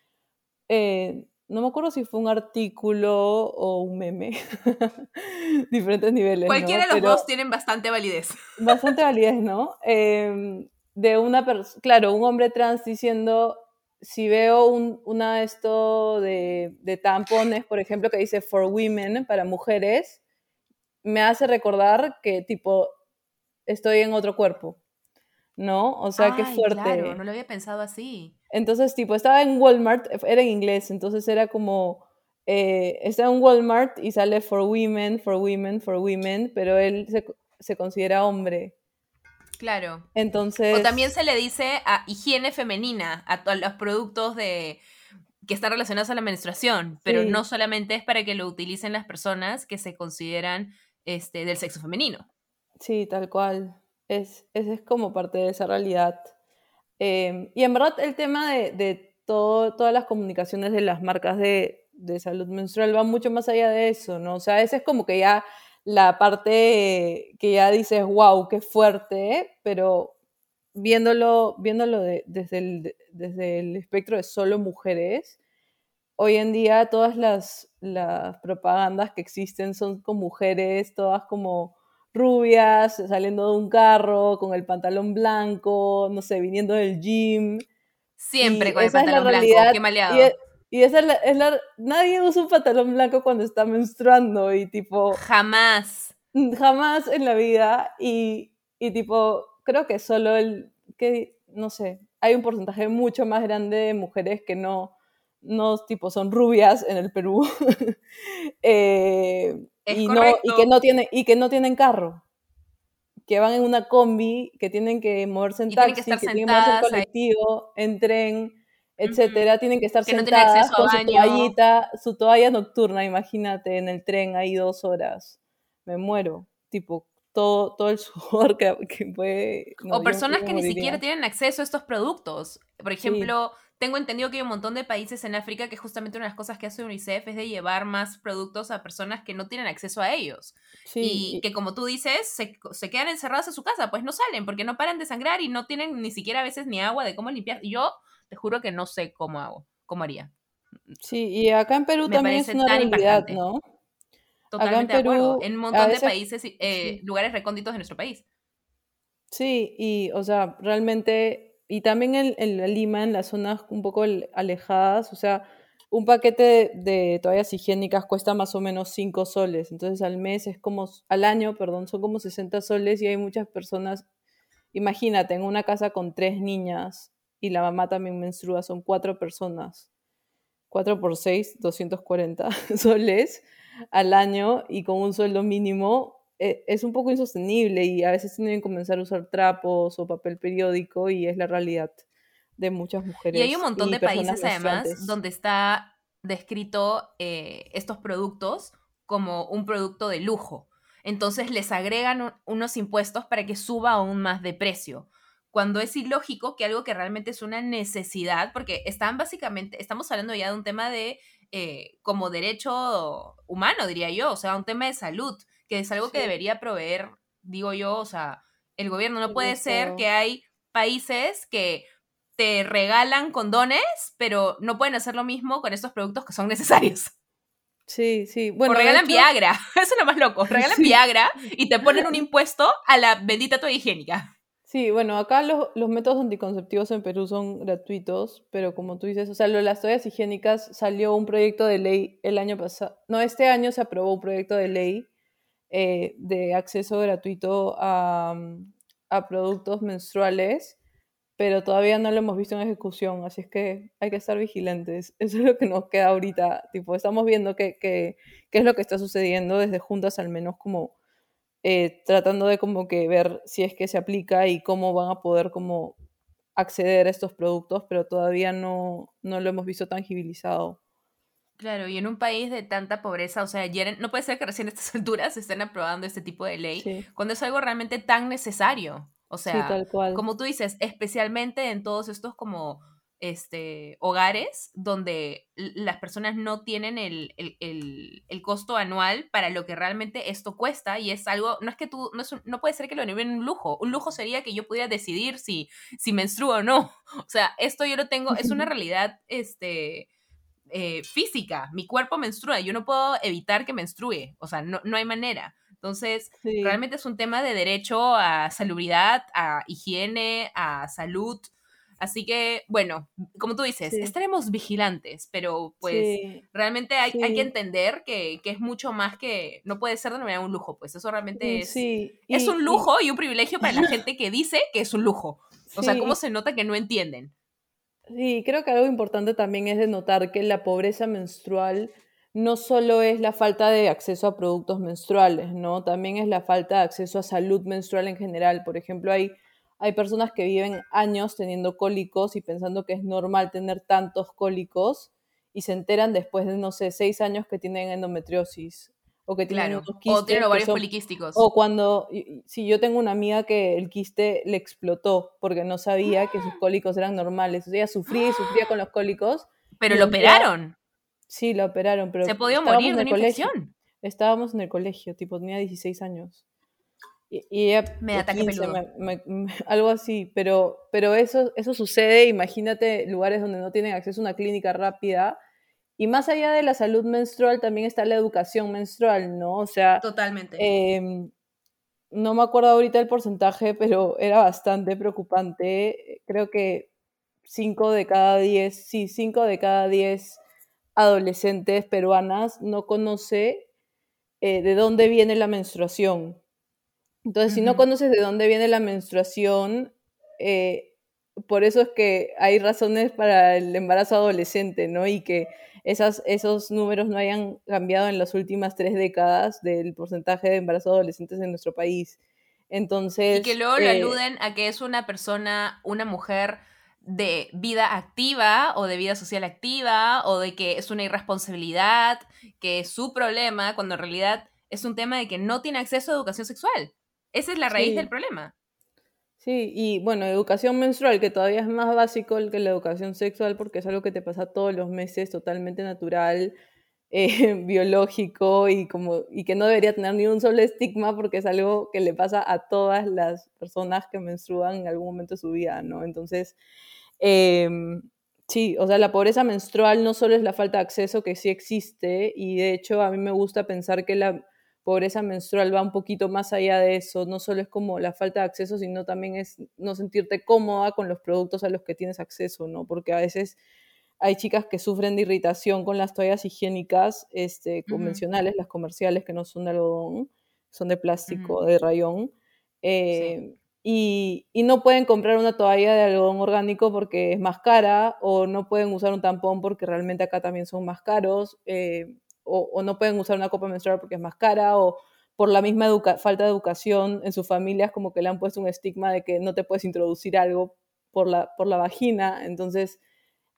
eh, no me acuerdo si fue un artículo o un meme, *laughs* diferentes niveles. Cualquiera de los dos tienen bastante validez. *laughs* Bastante validez, ¿no? Em, de una persona, claro, un hombre trans diciendo, si veo un, una esto de, de tampones, por ejemplo, que dice for women, para mujeres, me hace recordar que tipo estoy en otro cuerpo, ¿no? O sea, qué fuerte. Claro, no lo había pensado así. Entonces, tipo, estaba en Walmart, era en inglés, entonces era como, eh, está en Walmart y sale for women, for women, for women, pero él se, se considera hombre. Claro. Entonces. O también se le dice a higiene femenina, a todos los productos de que están relacionados a la menstruación, pero no solamente es para que lo utilicen las personas que se consideran este, del sexo femenino. Sí, tal cual. Es, es, como parte de esa realidad. Em, y en verdad el tema de, de todo, todas las comunicaciones de las marcas de, de, salud menstrual va mucho más allá de eso, ¿no? O sea, esa es como que ya la parte que ya dices, wow, qué fuerte, pero viéndolo, viéndolo desde, el, desde el espectro de solo mujeres, hoy en día todas las, las propagandas que existen son con mujeres, todas como rubias, saliendo de un carro, con el pantalón blanco, no sé, viniendo del gym. Siempre con el pantalón blanco, qué maleado. Y, esa es la, Nadie usa un pantalón blanco cuando está menstruando y tipo... Jamás. Jamás en la vida y, y tipo, creo que solo el... que No sé, hay un porcentaje mucho más grande de mujeres que no no tipo son rubias en el Perú *laughs* eh, y, no, y, que no tienen, y que no tienen carro que van en una combi que tienen que moverse en taxi que, tienen que moverse en colectivo en tren etcétera tienen que estar sentadas con su toallita su toalla nocturna imagínate en el tren ahí dos horas me muero tipo todo, todo el *laughs* sudor que, puede... o personas que ni siquiera tienen acceso a estos productos. Por ejemplo, tengo entendido que hay un montón de países en África que justamente una de las cosas que hace UNICEF es de llevar más productos a personas que no tienen acceso a ellos. Y que como tú dices, se, se, quedan encerradas en su casa, pues no salen porque no paran de sangrar y no tienen ni siquiera a veces ni agua de cómo limpiar. Yo te juro que no sé cómo hago, cómo haría. Sí, y acá en Perú también es una realidad, ¿no? Totalmente de acuerdo. En un montón de países, eh, lugares recónditos de nuestro país. Sí, y o sea, realmente y también en, en, Lima, en las zonas un poco alejadas, o sea, un paquete de, toallas higiénicas cuesta más o menos 5 soles, entonces al mes es como, al año, perdón, son como 60 soles y hay muchas personas, imagínate, en una casa con tres niñas y la mamá también menstrua, son cuatro personas, 4 por 6, 240 *laughs* soles al año y con un sueldo mínimo es un poco insostenible y a veces tienen que comenzar a usar trapos o papel periódico y es la realidad de muchas mujeres. Y hay un montón de países además donde está descrito eh, estos productos como un producto de lujo. Entonces les agregan unos impuestos para que suba aún más de precio. Cuando es ilógico que algo que realmente es una necesidad, porque están básicamente, estamos hablando ya de un tema de eh, como derecho humano, diría yo, o sea, un tema de salud que es algo que debería proveer, digo yo, o sea, el gobierno. No puede ser que hay países que te regalan condones, pero no pueden hacer lo mismo con estos productos que son necesarios. Sí, sí. Bueno, o regalan Viagra. *laughs* Eso es lo más loco. Regalan Viagra y te ponen un *laughs* impuesto a la bendita toalla higiénica. Sí, bueno, acá los, los, métodos anticonceptivos en Perú son gratuitos, pero como tú dices, o sea, lo de las toallas higiénicas salió un proyecto de ley el año pasado. No, este año se aprobó un proyecto de ley eh, de acceso gratuito a, mm, a, productos menstruales, pero todavía no lo hemos visto en ejecución, así es que hay que estar vigilantes. *laughs* Eso es lo que nos queda ahorita. Tipo, estamos viendo qué que, es lo que está sucediendo desde juntas, al menos como eh, tratando de como que ver si es que se aplica y cómo van a poder como acceder a estos productos, pero todavía no, no lo hemos visto tangibilizado. Claro, y en un país de tanta pobreza, o sea, no puede ser que recién a estas *laughs* alturas se estén aprobando este tipo de ley cuando es algo realmente tan necesario. O sea, como tú dices, especialmente en todos estos como este, hogares donde las personas no tienen el, costo anual para lo que realmente esto cuesta y es algo, no es que tú, no, es no puede ser que lo nieguen un lujo, un lujo sería que yo pudiera decidir si, si menstruo o no, *laughs* o sea, esto yo lo tengo, es una *laughs* realidad, este, eh, física, mi cuerpo menstrua, yo no puedo evitar que menstrue, o sea, no, no hay manera. Entonces, realmente es un tema de derecho a salubridad, a higiene, a salud, Así que, bueno, como tú dices, estaremos vigilantes, pero pues realmente hay, hay, que entender que, que, es mucho más que, no puede ser de manera un lujo, pues eso realmente es, es un lujo y, un privilegio para la *laughs* gente que dice que es un lujo. O sea, ¿cómo se nota que no entienden? Sí, creo que algo importante también es de notar que la pobreza menstrual no solo es la falta de acceso a productos menstruales, ¿no? También es la falta de acceso a salud menstrual en general. Por ejemplo, hay hay personas que viven años teniendo cólicos y pensando que es normal tener tantos cólicos y se enteran después de, no sé, seis años que tienen endometriosis o que tienen unos quistes. O tienen ovarios poliquísticos. O cuando, si yo tengo una amiga que el quiste le explotó porque no sabía que sus *gasps* cólicos eran normales. O sea, ella sufría y sufría con los *gasps* cólicos. Pero lo operaron. Sí, lo operaron, pero... Se podía morir de una infección. Estábamos en el colegio, tipo, tenía 16 años. Y, ella, me ataque *laughs* algo así, pero, pero eso, eso sucede, imagínate lugares donde no tienen acceso a una clínica rápida. Y más allá de la salud menstrual, también está la educación menstrual, ¿no? O sea... Totalmente. Em, no me acuerdo ahorita el porcentaje, pero era bastante preocupante. Creo que 5 de cada 10, sí, 5 de cada 10 adolescentes peruanas no conoce eh, de dónde viene la menstruación. Entonces, si no conoces de dónde viene la menstruación, eh, por eso es que hay razones para el embarazo adolescente, ¿no? Y que esas, esos números no hayan cambiado en las últimas tres décadas del porcentaje de embarazos adolescentes en nuestro país. Entonces. Y que luego eh, aluden a que es una persona, una mujer de vida activa o de vida social activa o de que es una irresponsabilidad, que es su problema, cuando en realidad es un tema de que no tiene acceso a educación sexual. Esa es la raíz del problema. Sí, y bueno, educación menstrual, que todavía es más básico que la educación sexual porque es algo que te pasa todos los meses, totalmente natural, *laughs* eh, biológico y, como, y que no debería tener ni un solo estigma porque es algo que le pasa a todas las personas que menstruan en algún momento de su vida, ¿no? Entonces, em, sí, o sea, la pobreza menstrual no solo es la falta de acceso que sí existe y de hecho a mí me gusta pensar que la pobreza menstrual va un poquito más allá de eso, no solo es como la falta de acceso, sino también es no sentirte cómoda con los productos a los que tienes acceso, ¿no? Porque a veces hay chicas que sufren de irritación con las toallas higiénicas este, convencionales, las comerciales que no son de algodón, son de plástico, de rayón, eh, y, no pueden comprar una toalla de algodón orgánico porque es más cara, o no pueden usar un tampón porque realmente acá también son más caros. Eh, o, no pueden usar una copa menstrual porque es más cara, o por la misma falta de educación en sus familias, como que le han puesto un estigma de que no te puedes introducir algo por la, por la vagina, entonces...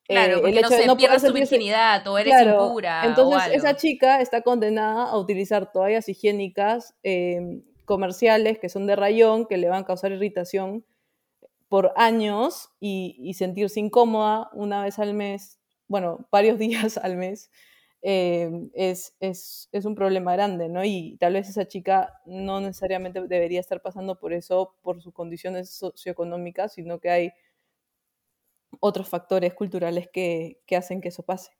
Claro, eh, porque no se de no pierdas tu virginidad o eres impura. Entonces esa chica está condenada a utilizar toallas higiénicas em, comerciales que son de rayón, que le van a causar irritación por años y, y sentirse incómoda una vez al mes, bueno, varios *laughs* días al mes, Em, es, es, es, un problema grande, ¿no? Y tal vez esa chica no necesariamente debería estar pasando por eso, por sus condiciones socioeconómicas, sino que hay otros factores culturales que, que hacen que eso pase.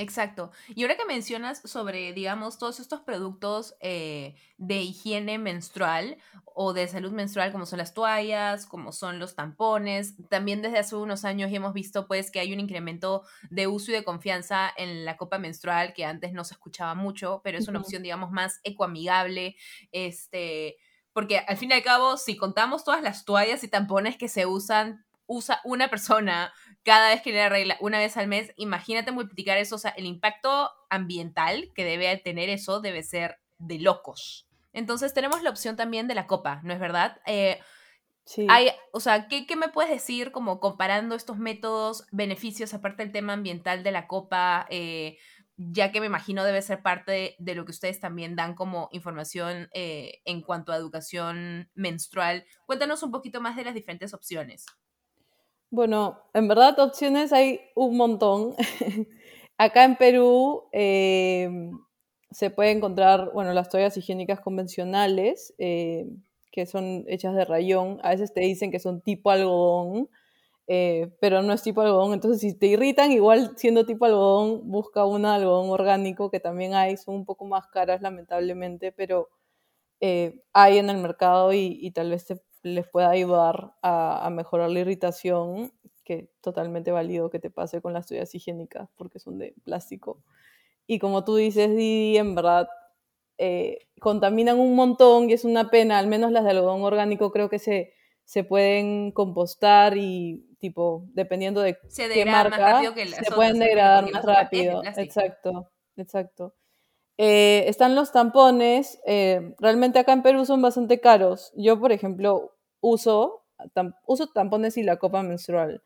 Exacto. Y ahora que mencionas sobre, digamos, todos estos productos eh, de higiene menstrual o de salud menstrual, como son las toallas, como son los tampones, también desde hace unos años hemos visto pues que hay un incremento de uso y de confianza en la copa menstrual que antes no se escuchaba mucho, pero es una opción, digamos, más ecoamigable, este, porque al fin y al cabo, si contamos todas las toallas y tampones que se usan usa una persona cada vez que le arregla una vez al mes, imagínate multiplicar eso, o sea, el impacto ambiental que debe tener eso debe ser de locos. Entonces tenemos la opción también de la copa, ¿no es verdad? Eh, Sí. hay, o sea, ¿qué, ¿qué me puedes decir como comparando estos métodos, beneficios, aparte del tema ambiental de la copa? eh, ya que me imagino debe ser parte de, de lo que ustedes también dan como información eh, en cuanto a educación menstrual. Cuéntanos un poquito más de las diferentes opciones. Bueno, en verdad opciones hay un montón. *laughs* Acá en Perú eh, se puede encontrar, bueno, las toallas higiénicas convencionales, eh, que son hechas de rayón. A veces te dicen que son tipo algodón, eh, pero no es tipo algodón. Entonces, si te irritan, igual siendo tipo algodón, busca una algodón orgánico, que también hay, son un poco más caras, lamentablemente, pero hay en el mercado y, y tal vez te- les pueda ayudar a, a mejorar la irritación, que totalmente válido que te pase con las toallas higiénicas, porque son de plástico. Y como tú dices, Didi, en verdad eh, contaminan un montón y es una pena, al menos las de algodón orgánico creo que se, se pueden compostar y tipo, dependiendo de Se qué marca, rápido que las se pueden degradar más rápido. Exacto, exacto. Eh, están los tampones, eh, realmente acá en Perú son bastante caros. Yo, por ejemplo, uso, tam- uso tampones y la copa menstrual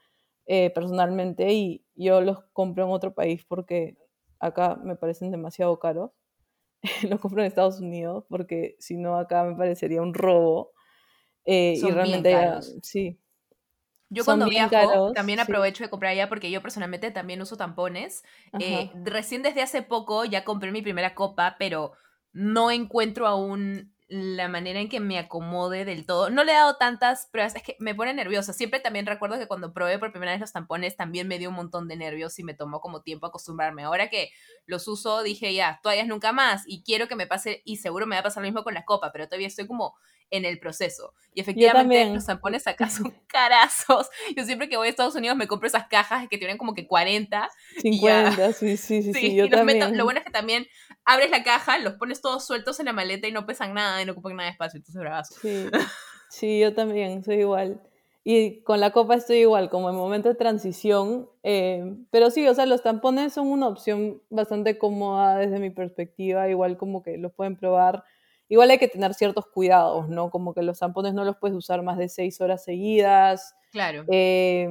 eh, personalmente y yo los compro en otro país porque acá me parecen demasiado caros. *laughs* los compro en Estados Unidos porque si no acá me parecería un robo. Y bien realmente ya- sí, Yo cuando viajo caros, también sí. aprovecho de comprar allá porque yo personalmente también uso tampones. Eh, recién desde hace poco ya compré mi primera copa, pero no encuentro aún la manera en que me acomode del todo. No le he dado tantas pruebas, es que me pone nerviosa. Siempre también recuerdo que cuando probé por primera vez los tampones también me dio un montón de nervios y me tomó como tiempo acostumbrarme. Ahora que los uso dije ya, toallas nunca más y quiero que me pase y seguro me va a pasar lo mismo con la copa, pero todavía estoy como en el proceso. Y efectivamente también. los tampones acá son *laughs* carazos. Yo siempre que voy a Estados Unidos me compro esas cajas que tienen como que 40 y ya. 50, sí, sí, sí, *laughs* sí, yo los meto- también. lo bueno es que también abres la caja, los pones todos sueltos en la maleta y no pesan nada y no ocupan nada de espacio, entonces bravazo. Sí, sí, yo también, soy igual. Y con la copa estoy igual, como en momento de transición. eh, pero sí, o sea, los tampones son una opción bastante cómoda desde mi perspectiva, igual como que los pueden probar. Igual hay que tener ciertos cuidados, ¿no? Como que los tampones no los puedes usar más de seis horas seguidas. Claro. Eh,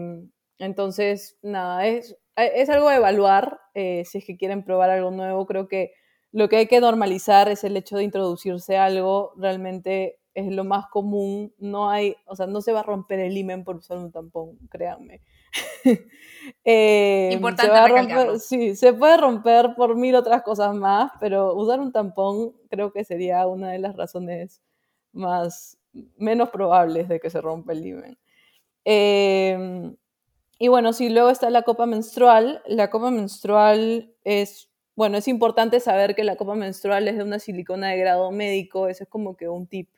entonces, nada, es, es algo de evaluar eh, si es que quieren probar algo nuevo. Creo que lo que hay que normalizar es el hecho de introducirse algo. Realmente es lo más común. No hay, o sea, no se va a romper el himen por usar un tampón, créanme. *laughs* Eh, Importante se va a romper, sí, se puede romper por mil otras cosas más, pero usar un tampón creo que sería una de las razones más menos probables de que se rompa el himen. Eh, y bueno, sí, luego está la copa menstrual. La copa menstrual es, bueno, es importante saber que la copa menstrual es de una silicona de grado médico. Ese es como que un tip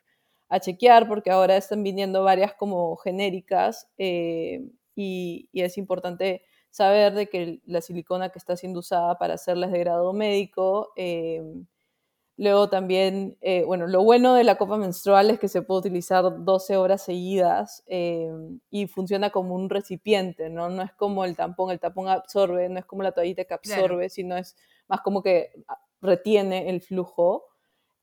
a chequear porque ahora están viniendo varias como genéricas eh, y, y es importante saber de que la silicona que está siendo usada para hacerla es de grado médico. eh, Luego también, eh, bueno, lo bueno de la copa menstrual es que se puede utilizar 12 horas seguidas eh, y funciona como un recipiente, ¿no? No es como el tampón, el tampón absorbe, no es como la toallita que Claro. absorbe, sino es más como que ah, retiene el flujo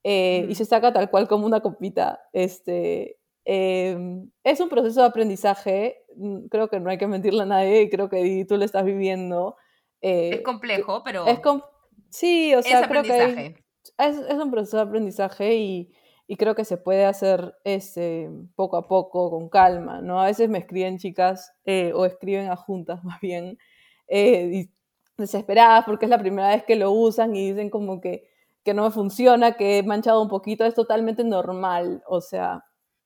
y se saca tal cual como una copita. Este, eh, es un proceso de aprendizaje, mm, creo que no hay que mentirle a nadie y creo que tú lo estás viviendo. eh, es complejo, pero es com- sí, o es sea, creo que hay- aprendizaje. es, es un proceso de aprendizaje y, y creo que se puede hacer este, poco a poco, con calma, ¿no? A veces me escriben chicas eh, o escriben a juntas *laughs* más bien eh, y desesperadas porque es la primera vez que lo usan y dicen como que, que no me funciona, que he manchado un poquito, es totalmente normal, o sea,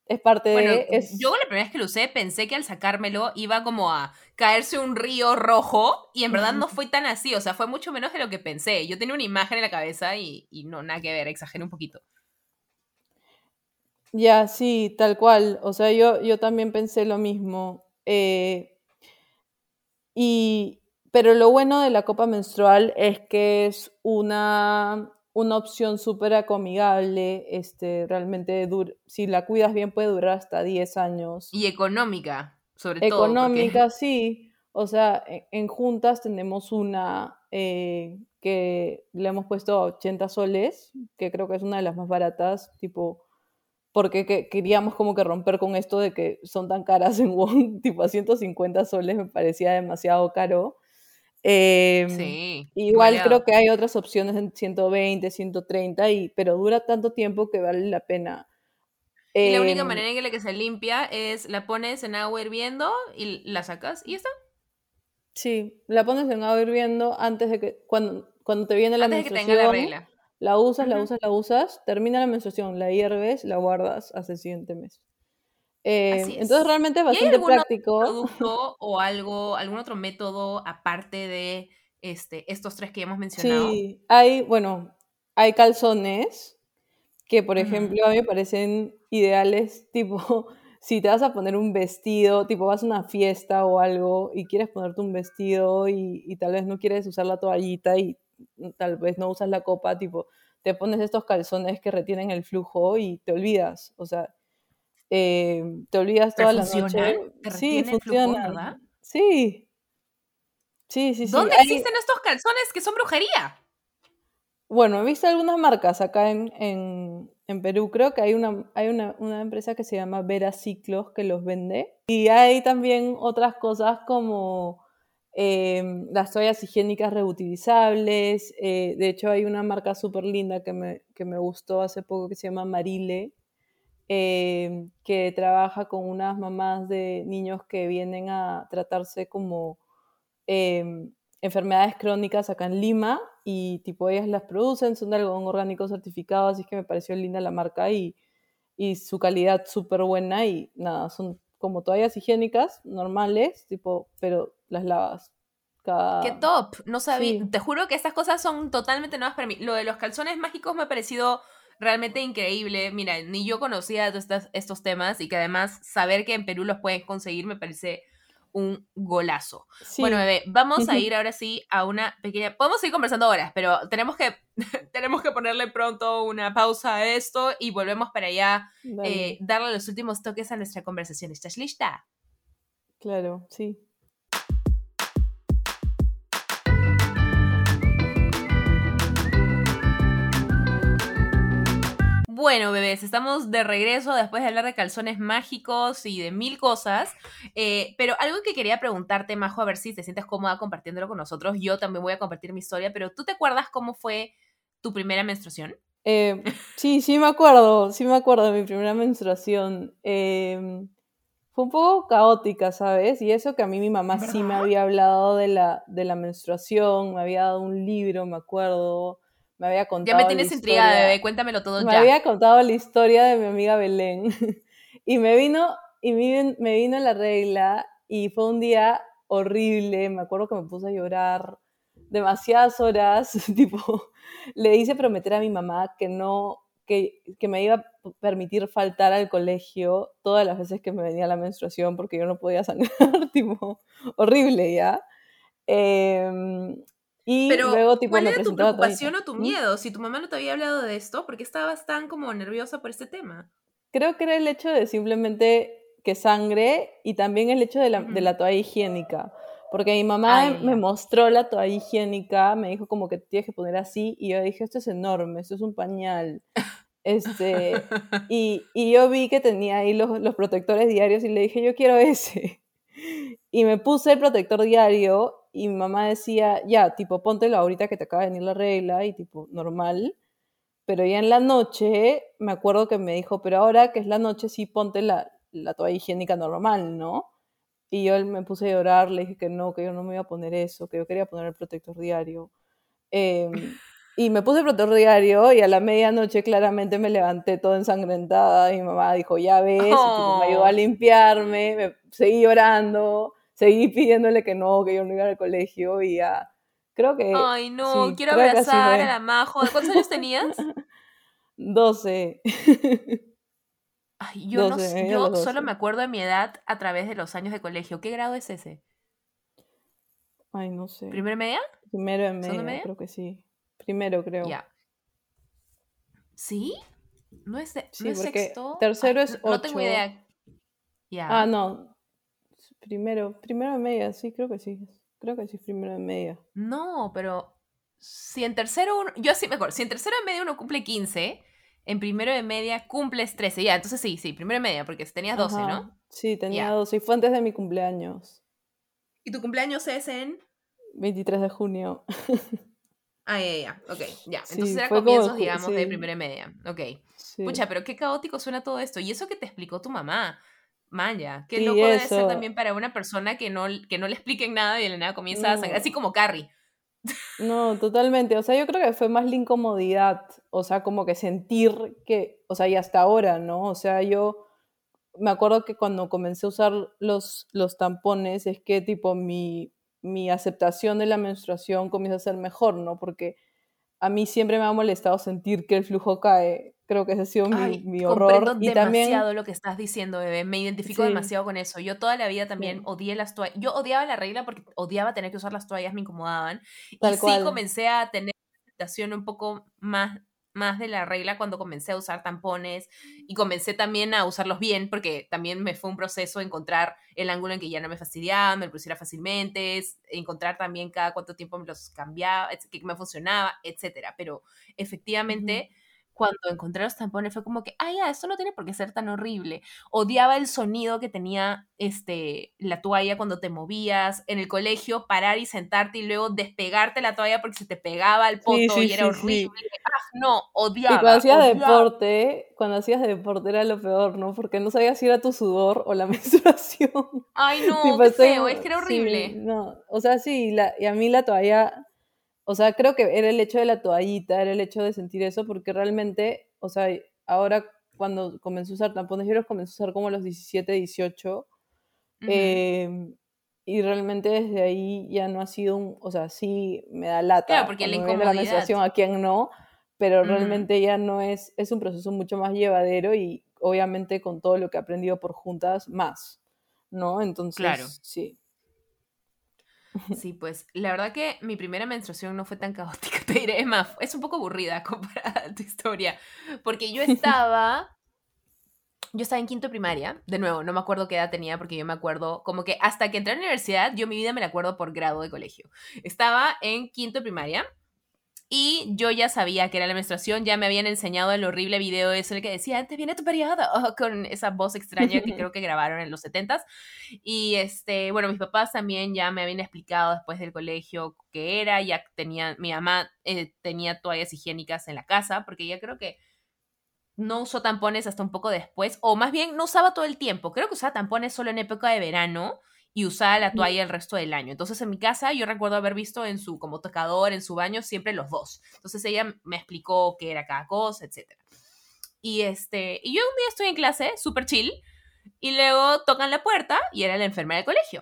es parte Bueno, de... Es, yo la primera vez que lo usé pensé que al sacármelo iba como a caerse un río rojo y en verdad no fue tan así, o sea, fue mucho menos de lo que pensé. Yo tenía una imagen en la cabeza y, y no, nada que ver, exageré un poquito. Ya, sí, tal cual. O sea, yo, yo también pensé lo mismo. Eh, y, pero lo bueno de la copa menstrual es que es una, una opción súper acomigable. Este, realmente, si la cuidas bien, puede durar hasta 10 años. Y económica, sobre todo. porque- Económica, sí. O sea, en, en juntas tenemos una eh, que le hemos puesto 80 soles, que creo que es una de las más baratas, tipo, porque queríamos como que romper con esto de que son tan caras en Wong, *laughs* tipo a 150 soles me parecía demasiado caro. Em, sí, igual creo que hay otras opciones en 120, 130, y, pero dura tanto tiempo que vale la pena. Y la única em, manera en la que se limpia es la pones en agua hirviendo y la sacas y está. Sí, la pones en agua hirviendo antes de que, cuando, cuando te viene la menstruación. la usas, la usas, la usas, termina la menstruación, la hierves, la guardas hasta el siguiente mes. Eh, entonces realmente es bastante práctico. producto o algo, algún otro método aparte de este, estos tres que hemos mencionado? Sí, hay, bueno, hay calzones que, por ejemplo, a mí me parecen ideales, *laughs* tipo, si te vas a poner un vestido, tipo, vas a una fiesta o algo y quieres ponerte un vestido y, y tal vez no quieres usar la toallita y tal vez no usas la copa, tipo, te pones estos calzones que retienen el flujo y te olvidas, o sea, eh, te olvidas toda la noche. sí, funciona. Sí. Sí, sí, sí. ¿Dónde existen estos calzones que son brujería? Bueno, he visto algunas marcas acá en, en, Perú. Creo que hay, una, hay una, una, empresa que se llama Vera Ciclos que los vende. Y hay también otras cosas como eh, las toallas higiénicas reutilizables. Eh, de hecho, hay una marca súper linda que me, que me gustó hace poco que se llama Marile, Em, que trabaja con unas mamás de niños que vienen a tratarse como em, enfermedades crónicas acá en Lima y tipo ellas las producen, son de algodón orgánico certificado, así que me pareció linda la marca y, y su calidad súper buena y nada, son como toallas higiénicas normales, tipo, pero las lavas cada... ¡Qué top! No sabía, te juro que estas cosas son totalmente nuevas para mí. Lo de los calzones mágicos me ha parecido realmente increíble. Mira, ni yo conocía estos, estos temas y que además saber que en Perú los pueden conseguir me parece un golazo. Bueno, bebé, vamos a ir ahora sí a una pequeña... Podemos seguir conversando horas, pero tenemos que, *laughs* tenemos que ponerle pronto una pausa a esto y volvemos para allá, eh, darle los últimos toques a nuestra conversación. ¿Estás lista? Claro, sí. Bueno, bebés, estamos de regreso después de hablar de calzones mágicos y de mil cosas. Eh, pero algo que quería preguntarte, Majo, a ver si te sientes cómoda compartiéndolo con nosotros. Yo también voy a compartir mi historia, pero ¿tú te acuerdas cómo fue tu primera menstruación? Eh, sí, sí me acuerdo, sí me acuerdo de mi primera menstruación. Em, fue un poco caótica, ¿sabes? Y eso que a mí mi mamá sí me había hablado de la, de la menstruación, me había dado un libro, me acuerdo me había contado. Ya me tienes intrigada, bebé, cuéntamelo todo me ya. Me había contado la historia de mi amiga Belén. *laughs* y me vino, y me, vino la regla y fue un día horrible. Me acuerdo que me puse a llorar demasiadas horas. *laughs* tipo, le hice prometer a mi mamá que no. Que, que me iba a permitir faltar al colegio todas las veces que me venía la menstruación porque yo no podía sangrar, *laughs* tipo, horrible ya. Eh, y Pero, luego, tipo, ¿cuál era tu preocupación o tu miedo? Si tu mamá no te había hablado de esto, ¿por qué estabas tan como nerviosa por este tema? Creo que era el hecho de simplemente que sangre y también el hecho de la, de la toalla higiénica. Porque mi mamá me mostró la toalla higiénica, me dijo como que tienes que poner así, y yo dije, esto es enorme, esto es un pañal. Este, *laughs* y, y yo vi que tenía ahí los, los protectores diarios y le dije, yo quiero ese. *laughs* Y me puse el protector diario y mi mamá decía, ya, tipo, póntelo ahorita que te acaba de venir la regla y tipo, normal. Pero ya en la noche, me acuerdo que me dijo, pero ahora que es la noche, sí ponte la, la toalla higiénica normal, ¿no? Y yo me puse a llorar, le dije que no, que yo no me iba a poner eso, que yo quería poner el protector diario. Em, *laughs* y me puse el protector diario y a la medianoche claramente me levanté toda ensangrentada y mi mamá dijo, ya ves, y, me ayudó a oh. limpiarme, me seguí llorando seguí pidiéndole que no, que yo no iba al colegio y ya. Creo que. Ay, no, quiero abrazar a la Majo. ¿Cuántos años tenías? *laughs* 12. *laughs* Ay, yo, no, yo solo me acuerdo de mi edad a través de los años de colegio. ¿Qué grado es ese? Ay, no sé. ¿Primero media? Primero en media, media, creo que sí. Primero, creo. Ya. ¿Sí? ¿No es, de, sí, sexto? Tercero es ocho. No tengo idea. Ah, no. Primero, primero en media, sí, creo que sí. Creo que sí, primero de media. No, pero si en tercero uno, yo sí me acuerdo, si en tercero de media uno cumple 15, en primero de media cumples 13. Ya, entonces sí, sí, primero de media, porque tenías 12, ¿no? Sí, tenía 12 y fue antes de mi cumpleaños. ¿Y tu cumpleaños es en? 23 de junio. *laughs* Ah, ya, ya, ok, ya. Entonces era comienzos, digamos, de primera y media. Ok. Pucha, pero qué caótico suena todo esto. Y eso que te explicó tu mamá. Maya, qué loco debe ser también para una persona que no, que no le expliquen nada y de la nada comienza a sangrar, así como Carrie. No, totalmente. O sea, yo creo que fue más la incomodidad, o sea, como que sentir que, o sea, y hasta ahora, ¿no? O sea, yo me acuerdo que cuando comencé a usar los, los tampones, es que tipo mi, mi aceptación de la menstruación comienza a ser mejor, ¿no? Porque a mí siempre me ha molestado sentir que el flujo cae. Creo que ese ha sido mi, mi horror. Y demasiado lo que estás diciendo, bebé. Me identifico demasiado con eso. Yo toda la vida también odié las toallas. Yo odiaba la regla porque odiaba tener que usar las toallas, me incomodaban. y sí comencé a tener una aceptación un poco más más de la regla cuando comencé a usar tampones y comencé también a usarlos bien porque también me fue un proceso encontrar el ángulo en que ya no me fastidiaba, me lo pusiera fácilmente, encontrar también cada cuánto tiempo me los cambiaba, que me funcionaba, etcétera. Pero efectivamente cuando encontré los tampones fue como que, ah, ya, esto no tiene por qué ser tan horrible. Odiaba el sonido que tenía este, la toalla cuando te movías en el colegio, parar y sentarte y luego despegarte la toalla porque se te pegaba el poto y era horrible. Ah, no, odiaba. Y cuando hacías deporte, cuando hacías deporte era lo peor, ¿no? Porque no sabías si era tu sudor o la *laughs* menstruación. Ay, no, qué feo, es que era horrible. no, o sea, sí, la, y a mí la toalla o sea, creo que era el hecho de la toallita, era el hecho de sentir eso, porque realmente, o sea, ahora cuando comencé a usar tampones, yo los comencé a usar como a los 17, 18. Em, y realmente desde ahí ya no ha sido un, o sea, sí me da lata. Claro, porque la incomodidad. la menstruación a quien no, pero realmente ya no es, es un proceso mucho más llevadero y obviamente con todo lo que he aprendido por juntas, más, ¿no? Entonces, claro. sí. *laughs* Sí, pues la verdad que mi primera menstruación no fue tan caótica, *laughs* te diré, es más, es un poco aburrida *laughs* comparada a tu historia, porque yo estaba, yo estaba en quinto primaria, de nuevo, no me acuerdo qué edad tenía, porque yo me acuerdo, como que hasta que entré a la universidad, yo mi vida me la acuerdo por grado de colegio. Estaba en quinto primaria y yo ya sabía que era la menstruación, ya me habían enseñado el horrible video ese el que decía, te viene tu periodo, *laughs* con esa voz extraña que creo que grabaron en los 70 Y este, bueno, mis papás también ya me habían explicado después del colegio qué era, ya tenía, mi mamá eh, tenía toallas higiénicas en la casa, porque ya creo que no usó tampones hasta un poco después, o más bien no usaba todo el tiempo, creo que usaba tampones solo en época de verano y usaba la toalla el resto del año. Entonces en mi casa yo recuerdo haber visto en su como tocador, en su baño, siempre los dos. Entonces ella me explicó qué era cada cosa, etc. Y, este, y yo un día estoy en clase, súper chill, y luego tocan la puerta y era la enfermera del colegio.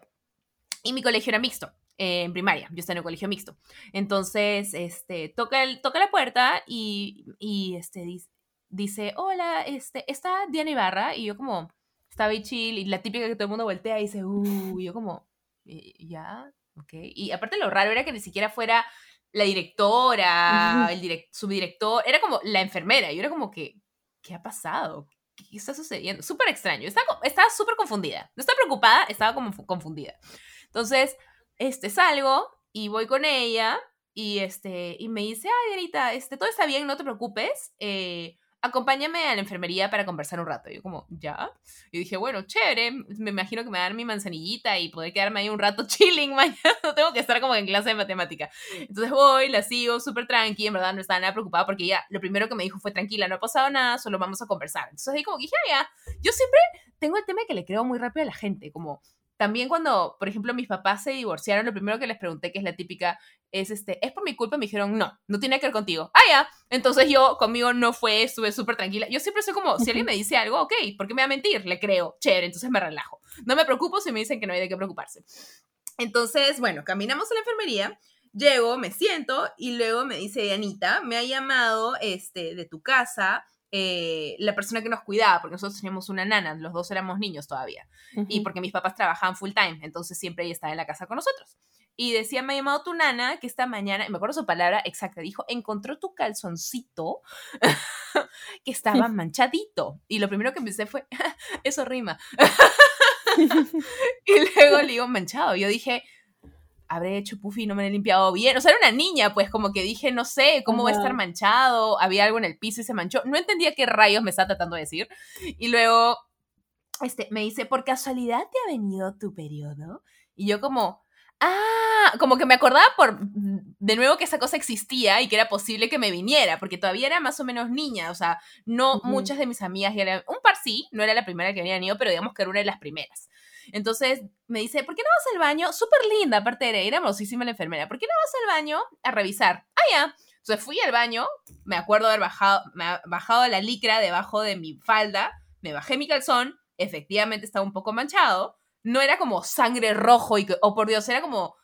Y mi colegio era mixto. en primaria, yo estaba en un colegio mixto. Entonces, este, toca, el, toca la puerta y, y este, dice, dice, hola, este, está Diana Ibarra. Y yo como, estaba ahí chill y la típica que todo el mundo voltea y dice, uh, yo como, ya, ok. Y aparte lo raro era que ni siquiera fuera la directora, el subdirector, era como la enfermera. Y yo era como que, ¿qué ha pasado? ¿Qué está sucediendo? Súper extraño. Estaba, estaba súper confundida. No estaba preocupada, estaba como confundida. Entonces, este, salgo y voy con ella y, este, y me dice, ay, Dianita, este, todo está bien, no te preocupes. Eh, acompáñame a la enfermería para conversar un rato. Y yo como, ¿ya? Y dije, bueno, chévere, me imagino que me va a dar mi manzanillita y poder quedarme ahí un rato *laughs* chilling mañana, no tengo que estar como en clase de matemática. Entonces voy, la sigo súper tranqui, en verdad no estaba nada preocupada porque ella lo primero que me dijo fue, tranquila, no ha pasado nada, solo vamos a conversar. Entonces ahí como dije, ah, ya, yo siempre tengo el tema que le creo muy rápido a la gente, como también cuando, por ejemplo, mis papás se divorciaron, lo primero que les pregunté, que es la típica, es este, ¿es por mi culpa? Me dijeron, no, no tiene que ver contigo. Ah, ya. Entonces yo, conmigo no fue, estuve súper tranquila. Yo siempre soy como, si alguien me dice algo, ok, ¿por qué me va a mentir? Le creo, chévere, entonces me relajo. No me preocupo si me dicen que no hay de qué preocuparse. Entonces, bueno, caminamos a la enfermería. Llego, me siento y luego me dice Anita, me ha llamado este, de tu casa eh, la persona que nos cuidaba, porque nosotros teníamos una nana, los dos éramos niños todavía, y porque mis papás trabajaban full time, entonces siempre ella estaba en la casa con nosotros. Y decía, me ha llamado tu nana, que esta mañana, me acuerdo su palabra exacta, dijo, encontró tu calzoncito *laughs* que estaba *laughs* manchadito. Y lo primero que pensé fue, *laughs* eso rima. y luego le digo, manchado. Yo dije, habré hecho puffy y no me he limpiado bien. O sea, era una niña, pues como que dije, no sé, ¿cómo va a estar manchado? Había algo en el piso y se manchó. No entendía qué rayos me está tratando de decir. Y luego, este, me dice, ¿por casualidad te ha venido tu periodo? Y yo como, ah, como que me acordaba por, de nuevo que esa cosa existía y que era posible que me viniera, porque todavía era más o menos niña, o sea, no muchas de mis amigas, eran, un par sí, no era la primera que había ido, pero digamos que era una de las primeras. Entonces me dice, ¿por qué no vas al baño? Súper linda, aparte era, era hermosísima la enfermera. ¿Por qué no vas al baño a revisar? Ah, ya. Entonces fui al baño, me acuerdo haber bajado, me bajado la licra debajo de mi falda, me bajé mi calzón, efectivamente estaba un poco manchado. No era como sangre rojo y que, oh por Dios, era como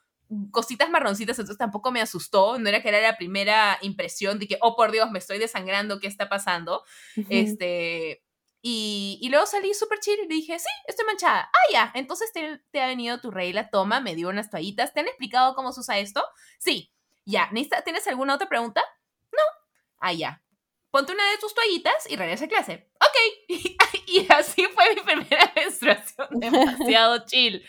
cositas marroncitas, entonces tampoco me asustó, no era que era la primera impresión de que, oh por Dios, me estoy desangrando, ¿qué está pasando? Este, y, luego salí súper chill y le dije, sí, estoy manchada. Ah, ya, entonces te, ha venido tu regla, toma, me dio unas toallitas. ¿Te han explicado cómo se usa esto? Sí, ya. ¿Tienes alguna otra pregunta? No. Ah, ya. Ponte una de tus toallitas y regresa a clase. Ok. *laughs* Y, así fue mi primera *laughs* menstruación. *laughs* Demasiado chill.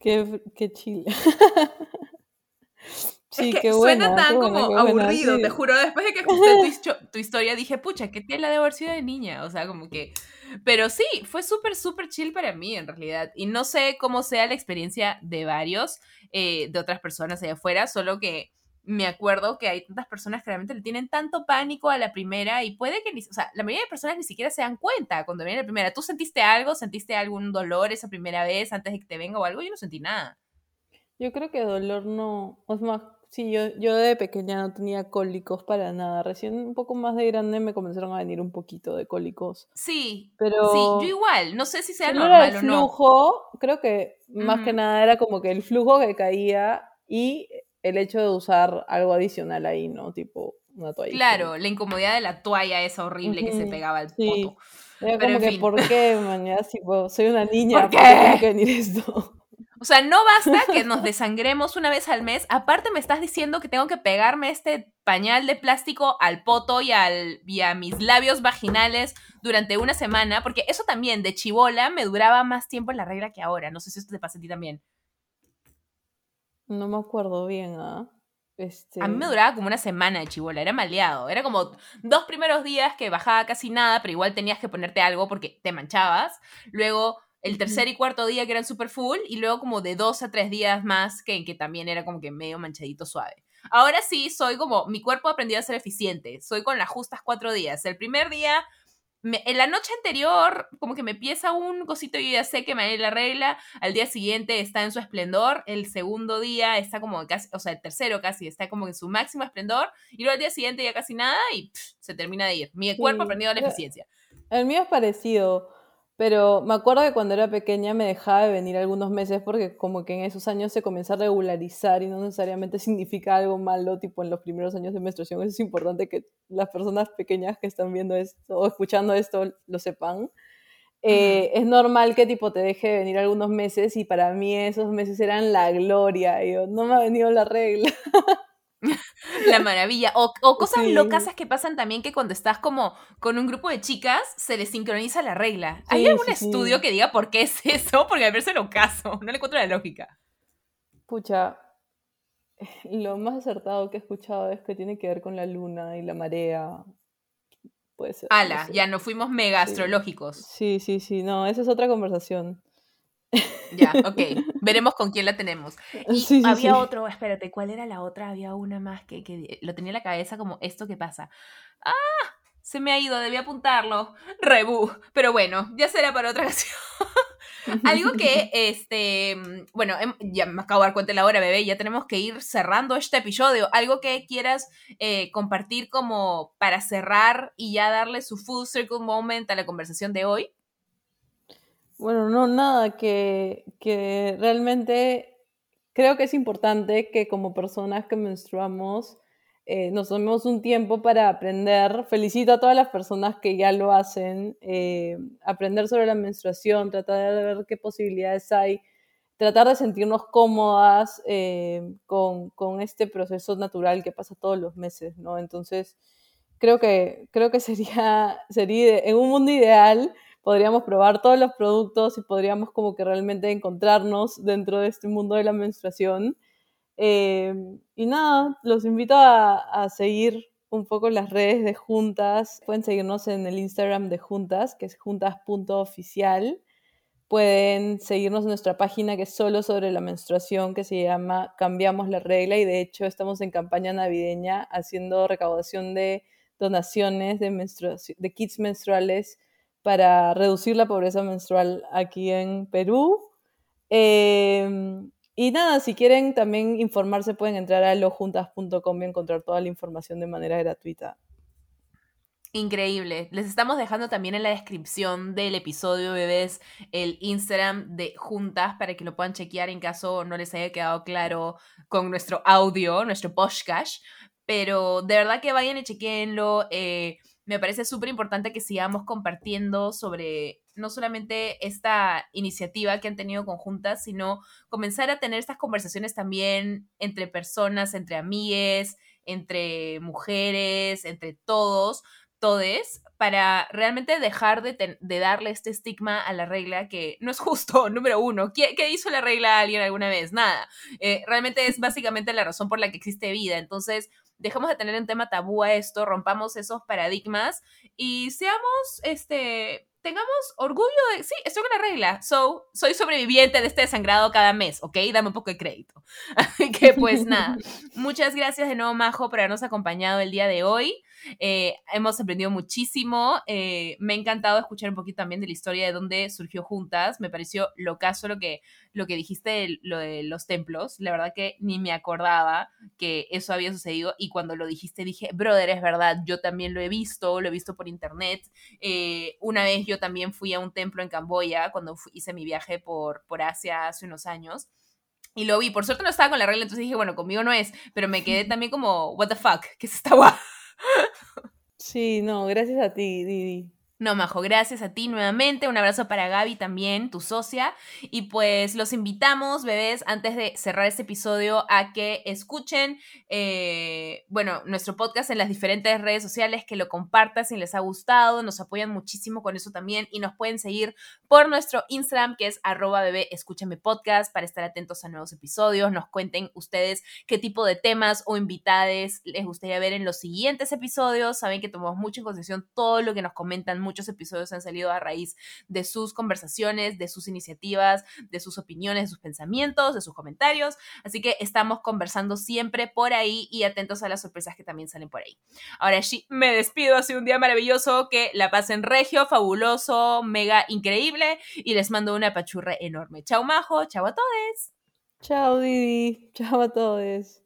Qué, qué chill. Sí, es que suena tan como aburrido, te juro. Después de que escuché tu, historia dije, pucha, ¿qué tiene la de haber sido de niña? O sea, como que. Pero sí, fue súper, súper chill para mí en realidad. Y no sé cómo sea la experiencia de varios, eh, de otras personas allá afuera, solo que me acuerdo que hay tantas personas que realmente le tienen tanto pánico a la primera y puede que, o sea, la mayoría de personas ni siquiera se dan cuenta cuando viene la primera. ¿Tú sentiste algo? ¿Sentiste algún dolor esa primera vez antes de que te venga o algo? Yo no sentí nada. Yo creo que dolor no, es más, Sí, yo, yo de pequeña no tenía cólicos para nada. Recién un poco más de grande me comenzaron a venir un poquito de cólicos. Sí, pero sí, yo igual. No sé si sea normal el flujo, creo que más que nada era como que el flujo que caía y el hecho de usar algo adicional ahí, ¿no? Tipo una toalla. Claro, la incomodidad de la toalla esa horrible que se pegaba al poto. Era como que, ¿por qué, mañana? *laughs* Si, soy una niña, ¿por qué? ¿por qué que venir esto? O sea, no basta que nos *laughs* desangremos una vez al mes. Aparte me estás diciendo que tengo que pegarme este pañal de plástico al poto y, al, a mis labios vaginales durante una semana, porque eso también de chivola me duraba más tiempo en la regla que ahora. No sé si esto te pasa a ti también. No me acuerdo bien, ¿ah? Este... A mí me duraba como una semana de chivola, era maleado. Era como dos primeros días que bajaba casi nada, pero igual tenías que ponerte algo porque te manchabas. Luego el tercer y cuarto día que eran super full y luego como de dos a tres días más que, que también era como que medio manchadito suave. Ahora sí, soy como, mi cuerpo aprendió a ser eficiente, soy con las justas cuatro días. El primer día, en la noche anterior, como que me empieza un cosito y ya sé que haré la regla, al día siguiente está en su esplendor, el segundo día está como casi, o sea, el tercero casi está como en su máximo esplendor, y luego al día siguiente ya casi nada y se termina de ir. Mi cuerpo ha aprendido la eficiencia. El mío es parecido. Pero me acuerdo que cuando era pequeña me dejaba de venir algunos meses porque como que en esos años se comienza a regularizar y no necesariamente *laughs* significa algo malo, tipo en los primeros años de menstruación. es importante que las personas pequeñas que están viendo esto o escuchando esto lo sepan. Eh, es normal que tipo te deje de venir algunos meses y para mí esos meses eran la gloria. Y yo, no me ha venido la regla. *laughs* *laughs* La maravilla. O, cosas locas que pasan también que cuando estás como con un grupo de chicas se les sincroniza la regla. ¿Hay algún estudio que diga por qué es eso? Porque a ver lo caso. No le encuentro la lógica. Pucha, lo más acertado que he escuchado es que tiene que ver con la luna y la marea. Puede ser. Ala, ya nos fuimos mega astrológicos. Sí, sí, sí. No, esa es otra conversación. Ya, *laughs* ok. Veremos con quién la tenemos. *laughs* Y había otro, espérate, ¿cuál era la otra? Había una más que, que lo tenía en la cabeza como esto que pasa. ¡Ah! Se me ha ido, debí apuntarlo. Rebu. Pero bueno, ya será para otra *laughs* ocasión. Algo que, este, bueno, em, ya me acabo de dar cuenta de la hora, bebé, ya tenemos que ir cerrando este episodio. Algo que quieras eh, compartir como para cerrar y ya darle su full circle moment a la conversación de hoy. Bueno, no, nada, que, que realmente creo que es importante que como personas que menstruamos eh, nos tomemos un tiempo para aprender. Felicito a todas las personas que ya lo hacen, eh, aprender sobre la menstruación, tratar de ver qué posibilidades hay, tratar de sentirnos cómodas eh, con, con, este proceso natural que pasa todos los meses, ¿no? Entonces, creo que, creo que sería, sería en un mundo ideal podríamos probar todos los productos y podríamos como que realmente encontrarnos dentro de este mundo de la menstruación. Eh, y nada, los invito a, seguir un poco las redes de Juntas. Pueden seguirnos en el Instagram de Juntas, que es juntas.oficial. Pueden seguirnos en nuestra página que es solo sobre la menstruación, que se llama Cambiamos la Regla. Y de hecho estamos en campaña navideña haciendo recaudación de donaciones de, de kits menstruales para reducir la pobreza menstrual aquí en Perú. Eh, y nada, si quieren también informarse, pueden entrar a lojuntas.com y encontrar toda la información de manera gratuita. Increíble. Les estamos dejando también en la descripción del episodio, bebés, el Instagram de Juntas para que lo puedan chequear en caso no les haya quedado claro con nuestro audio, nuestro podcast. Pero de verdad que vayan y chequenlo. Eh, me parece súper importante que sigamos compartiendo sobre no solamente esta iniciativa que han tenido conjuntas, sino comenzar a tener estas conversaciones también entre personas, entre amigues, entre mujeres, entre todos, todes, para realmente dejar de, darle este estigma a la regla que no es justo, *laughs* número uno. ¿Qué, hizo la regla a alguien alguna vez? Nada. Eh, realmente es básicamente la razón por la que existe vida. Entonces, dejemos de tener un tema tabú a esto, rompamos esos paradigmas y seamos, este, tengamos orgullo de, sí, estoy con la regla, so, soy sobreviviente de este desangrado cada mes, ¿ok? Dame un poco de crédito. *laughs* Así que pues nada, *laughs* muchas gracias de nuevo, Majo, por habernos acompañado el día de hoy. Eh, hemos aprendido muchísimo. Eh, me ha encantado escuchar un poquito también de la historia de dónde surgió Juntas. Me pareció lo caso lo que, lo que dijiste, lo de los templos. La verdad que ni me acordaba que eso había sucedido. Y cuando lo dijiste dije, brother, es verdad, yo también lo he visto, lo he visto por internet. Eh, una vez yo también fui a un templo en Camboya cuando hice mi viaje por, por Asia hace unos años. Y lo vi, por suerte no estaba con la regla, entonces dije, bueno, conmigo no es, pero me quedé *laughs* también como, what the fuck, ¿qué es esta guay? Sí, no, gracias a ti, Didi. No, Majo, gracias a ti nuevamente. Un abrazo para Gaby también, tu socia. Y pues los invitamos, bebés, antes de cerrar este episodio, a que escuchen, eh, bueno, nuestro podcast en las diferentes redes sociales, que lo compartan si les ha gustado. Nos apoyan muchísimo con eso también. Y nos pueden seguir por nuestro Instagram, que es arroba bebé, escúchame podcast, para estar atentos a nuevos episodios. Nos cuenten ustedes qué tipo de temas o invitades les gustaría ver en los siguientes episodios. Saben que tomamos mucho en consideración todo lo que nos comentan muchos episodios han salido a raíz de sus conversaciones, de sus iniciativas, de sus opiniones, de sus pensamientos, de sus comentarios. Así que estamos conversando siempre por ahí y atentos a las sorpresas que también salen por ahí. Ahora sí, me despido. Ha sido un día maravilloso. Que la pasen regio, fabuloso, mega increíble. Y les mando una pachurra enorme. Chao, Majo. Chao a todos. Chao, Didi. Chao a todos.